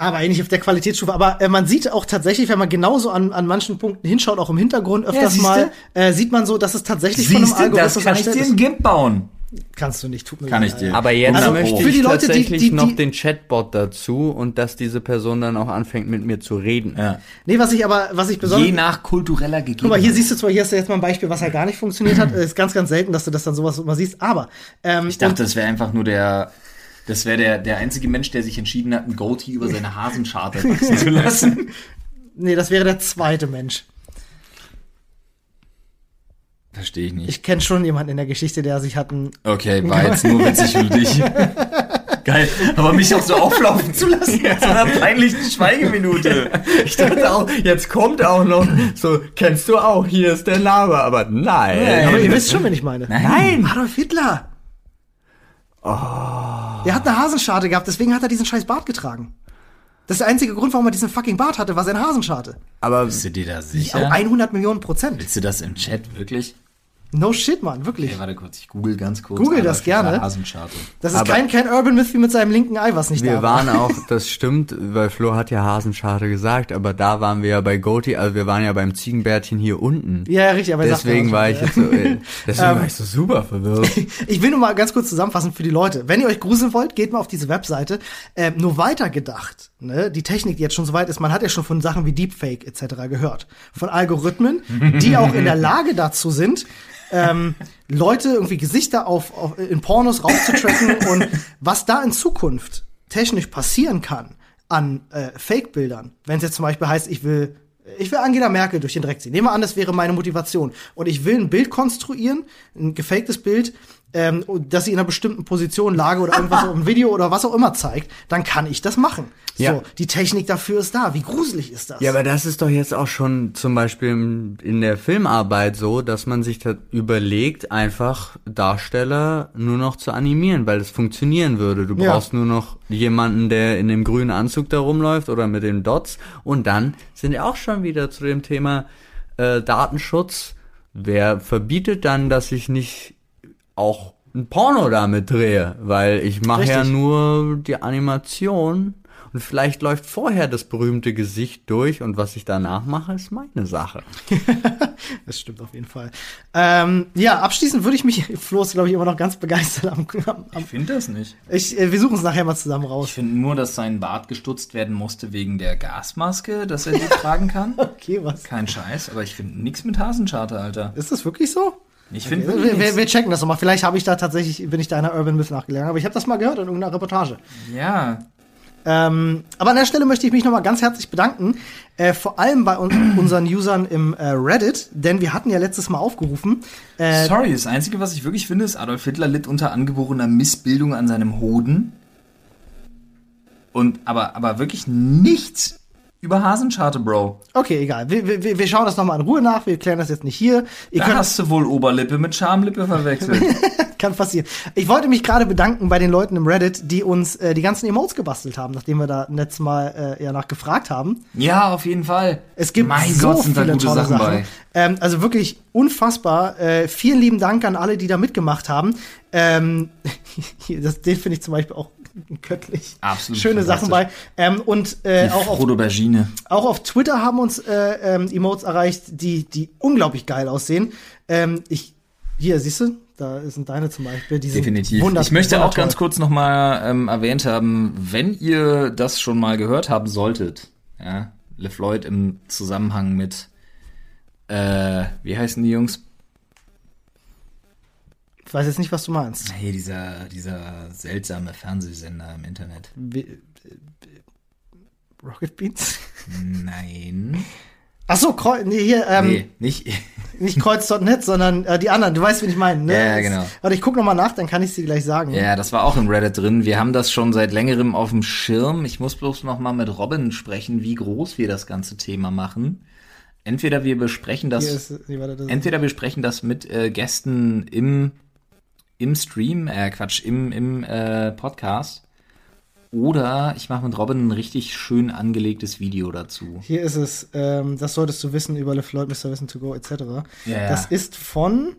Aber nicht auf der Qualitätsstufe. Aber äh, man sieht auch tatsächlich, wenn man genauso an, an manchen Punkten hinschaut, auch im Hintergrund öfters
siehste?
mal, äh, sieht man so, dass es tatsächlich von einem Algorithmus
das kann ich
erstellt
dir
ist.
in GIMP bauen.
Kannst du nicht, tut mir
Kann ich dir.
Aber jetzt
Also,
möchte
für
ich
die Leute, die-
tatsächlich
die-
noch
die-
den Chatbot dazu und dass diese Person dann auch anfängt mit mir zu reden.
Ja.
Nee, was ich aber, was ich
Je
besonders.
nach kultureller Gegebenheit.
Guck mal, hier siehst du zwar, hier hast du jetzt mal ein Beispiel, was halt gar nicht funktioniert hat. [CLEARS THROAT] ist ganz, ganz selten, dass du das dann sowas immer siehst. Aber ähm,
Ich dachte, das wäre einfach nur der, das wäre der, der einzige Mensch, der sich entschieden hat, ein Goatee über seine Hasenscharte wachsen [LAUGHS] zu lassen.
nee, das wäre der zweite Mensch.
Verstehe ich nicht.
Ich kenne schon jemanden in der Geschichte, der sich hat ein.
Okay, war jetzt nur witzig für dich. [LAUGHS] Geil. Aber mich auch so auflaufen zu lassen in so einer peinlichen Schweigeminute.
Ich dachte auch, jetzt kommt auch noch so, kennst du auch, hier ist der Name, aber nein.
Aber ihr wisst schon, wen ich meine.
Nein.
Adolf Hitler.
Oh.
Der hat eine Hasenscharte gehabt, deswegen hat er diesen scheiß Bart getragen. Das ist der einzige Grund, warum er diesen fucking Bart hatte, war seine Hasenscharte.
Aber
Bist du dir da sicher?
100 Millionen Prozent.
Willst du das im Chat wirklich?
No shit, Mann, wirklich.
Okay, warte kurz, ich google ganz kurz.
Google das gerne. Das ist
Aber-
kein, kein Urban Myth wie mit seinem linken Ei, was nicht da
wir
war.
waren auch, [LAUGHS] das stimmt, weil Flo hat ja Hasenscharte gesagt, aber da waren wir ja bei Goatee, also wir waren ja beim Ziegenbärtchen hier unten.
Ja, ja, richtig, aber er
Deswegen war ich jetzt so, äh, [LAUGHS] deswegen war ich so super verwirrt. [LAUGHS]
Ich will nur mal ganz kurz zusammenfassen für die Leute. Wenn ihr euch gruseln wollt, geht mal auf diese Webseite. Ähm, nur weiter gedacht, ne? die Technik, die jetzt schon so weit ist, man hat ja schon von Sachen wie Deepfake etc. gehört. Von Algorithmen, die auch in der Lage dazu sind, ähm, Leute irgendwie Gesichter auf, auf in Pornos rauszutracken [LAUGHS] und was da in Zukunft technisch passieren kann an äh, Fake-Bildern, wenn es jetzt zum Beispiel heißt, ich will ich will Angela Merkel durch den Dreck ziehen. Nehmen wir an, das wäre meine Motivation. Und ich will ein Bild konstruieren, ein gefaktes Bild, ähm, dass sie in einer bestimmten Position, Lage oder irgendwas, [LAUGHS] ein Video oder was auch immer zeigt, dann kann ich das machen.
Ja.
So, die Technik dafür ist da. Wie gruselig ist das?
Ja, aber das ist doch jetzt auch schon zum Beispiel in der Filmarbeit so, dass man sich da überlegt, einfach Darsteller nur noch zu animieren, weil es funktionieren würde. Du
Ja.
brauchst nur noch jemanden, der in dem grünen Anzug da rumläuft oder mit den Dots. Und dann sind wir auch schon wieder zu dem Thema äh, Datenschutz. Wer verbietet dann, dass ich nicht auch ein Porno damit drehe? Weil ich mache ja nur die Animation. Und Und vielleicht läuft vorher das berühmte Gesicht durch und was ich danach mache, ist meine Sache. [LAUGHS]
Das stimmt auf jeden Fall. Ähm, ja, abschließend würde ich mich, Flo ist, glaube ich, immer noch ganz begeistert am, am, am
Ich finde das nicht.
ich, äh, Wir suchen es nachher mal zusammen
Ich
raus.
finde nur, dass sein Bart gestutzt werden musste wegen der Gasmaske, dass er die [LAUGHS] tragen kann.
Okay, was?
Kein Scheiß, aber ich finde nichts mit Hasencharter, Alter.
Ist das wirklich so?
Ich finde
Wir,
wirklich
wir,
nichts.
wir checken das nochmal. Vielleicht habe ich da tatsächlich, bin ich da einer Urban Myth nachgegangen, aber ich habe das mal gehört in irgendeiner Reportage.
Ja,
Ähm, aber an der Stelle möchte ich mich nochmal ganz herzlich bedanken, äh, vor allem bei un [CLEARS THROAT] unseren Usern im äh, Reddit, denn wir hatten ja letztes Mal aufgerufen, äh,
Sorry, das Einzige, was ich wirklich finde, ist, Adolf Hitler litt unter angeborener Missbildung an seinem Hoden. Und, aber, aber wirklich nichts über Hasenscharte, Bro.
okay, egal, wir, wir, wir schauen das nochmal in Ruhe nach, wir klären das jetzt nicht hier. Ihr
Da hast du wohl Oberlippe mit Schamlippe verwechselt. [LAUGHS]
Kann passieren. Ich wollte mich gerade bedanken bei den Leuten im Reddit, die uns äh, die ganzen Emotes gebastelt haben, nachdem wir da letztes Mal äh, ja nachgefragt haben.
ja, auf jeden Fall.
Es gibt
mein
so
Gott, sind da
viele
gute
tolle
Sachen
Sachen. Ähm, also wirklich unfassbar. Äh, vielen lieben Dank an alle, die da mitgemacht haben. Ähm, [LAUGHS] das, den finde ich zum Beispiel auch göttlich.
Absolut
Schöne Sachen bei. Ähm, und äh, auch auf
Bergine.
auch auf Twitter haben uns äh, ähm, Emotes erreicht, die, die unglaublich geil aussehen. Ähm, ich, hier, siehst du, da sind deine zum Beispiel. Die
Definitiv. ich möchte auch ganz kurz nochmal ähm, erwähnt haben, wenn ihr das schon mal gehört haben solltet, ja, LeFloid im Zusammenhang mit, äh, wie heißen die Jungs?
Ich weiß jetzt nicht, was du meinst.
Hey, dieser, dieser seltsame Fernsehsender im Internet.
Wie, Rocket Beans?
Nein.
Ach so, Kreu nee, hier, ähm,
nee, nicht. [LAUGHS]
nicht Kreuz.net, sondern äh, die anderen. Du weißt, wen ich meine, ne?
Ja, genau.
Warte, ich guck noch mal nach, dann kann ich sie gleich sagen.
Ja, das war auch im Reddit drin. Wir haben das schon seit längerem auf dem Schirm. Ich muss bloß noch mal mit Robin sprechen, wie groß wir das ganze Thema machen. Entweder wir besprechen das
ist, warte, das
Entweder wir sprechen das mit äh, Gästen im, im Stream, äh, Quatsch, im, im äh, Podcast. Oder ich mache mit Robin ein richtig schön angelegtes Video dazu.
hier ist es, ähm, das solltest du wissen über LeFloid, Mr. Wissen to go, etc.
Ja, ja.
Das ist von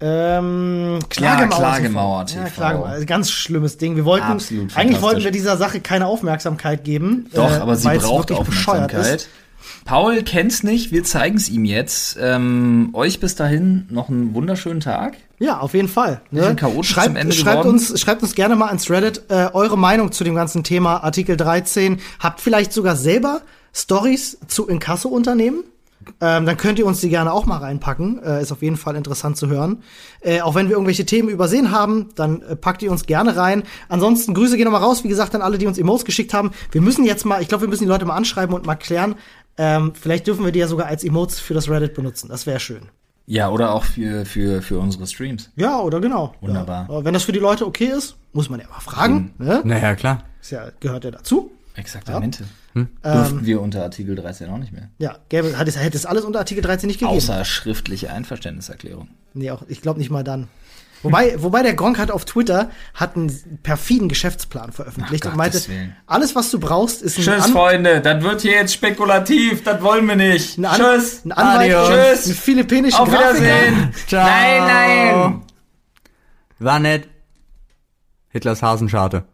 ähm, Klagemauer.
Klagemauer
TV. Ja. Klagemauer. Also Ganz schlimmes Ding. Wir wollten,
Absolut
eigentlich wollten wir dieser Sache keine Aufmerksamkeit geben.
Doch,
äh,
aber sie braucht Aufmerksamkeit.
ist.
Paul kennt's nicht, wir zeigen's ihm jetzt. Ähm, euch bis dahin noch einen wunderschönen Tag.
Ja, auf jeden Fall. Ne? Schreibt, schreibt, uns, schreibt uns gerne mal ins Reddit äh, eure Meinung zu dem ganzen Thema Artikel 13. Habt vielleicht sogar selber Stories zu Inkasso-Unternehmen? Ähm, dann könnt ihr uns die gerne auch mal reinpacken. Äh, ist auf jeden Fall interessant zu hören. Äh, auch wenn wir irgendwelche Themen übersehen haben, dann äh, packt ihr uns gerne rein. Ansonsten Grüße gehen nochmal raus, wie gesagt, an alle, die uns Emotes geschickt haben. Wir müssen jetzt mal, ich glaube, wir müssen die Leute mal anschreiben und mal klären. Ähm, vielleicht dürfen wir die ja sogar als Emotes für das Reddit benutzen. Das wäre schön.
Ja, oder auch für, für, für unsere Streams.
Ja, oder genau.
Wunderbar.
Ja. Aber wenn das für die Leute okay ist, muss man ja mal fragen. Ne?
Naja, klar.
Ist ja, gehört ja dazu.
Exaktamente.
Ähm.
Durften wir unter Artikel 13 auch nicht mehr.
Ja, gäbe, hat es, hätte es alles unter Artikel 13 nicht gegeben.
Außer schriftliche Einverständniserklärung.
Nee, auch, ich glaube nicht mal dann. Wobei, wobei der Gronk hat auf Twitter hat einen perfiden Geschäftsplan veröffentlicht
Ach,
und meinte, alles was du brauchst ist ein,
Tschüss,
An
Freunde. Das wird hier jetzt spekulativ. Das wollen wir nicht.
ein, An
Tschüss.
ein Anwalt,
Adios.
ein
Tschüss.
philippinischen
Auf. Wiedersehen.
Ciao.
Nein, nein.
War nett. Hitlers Hasenscharte.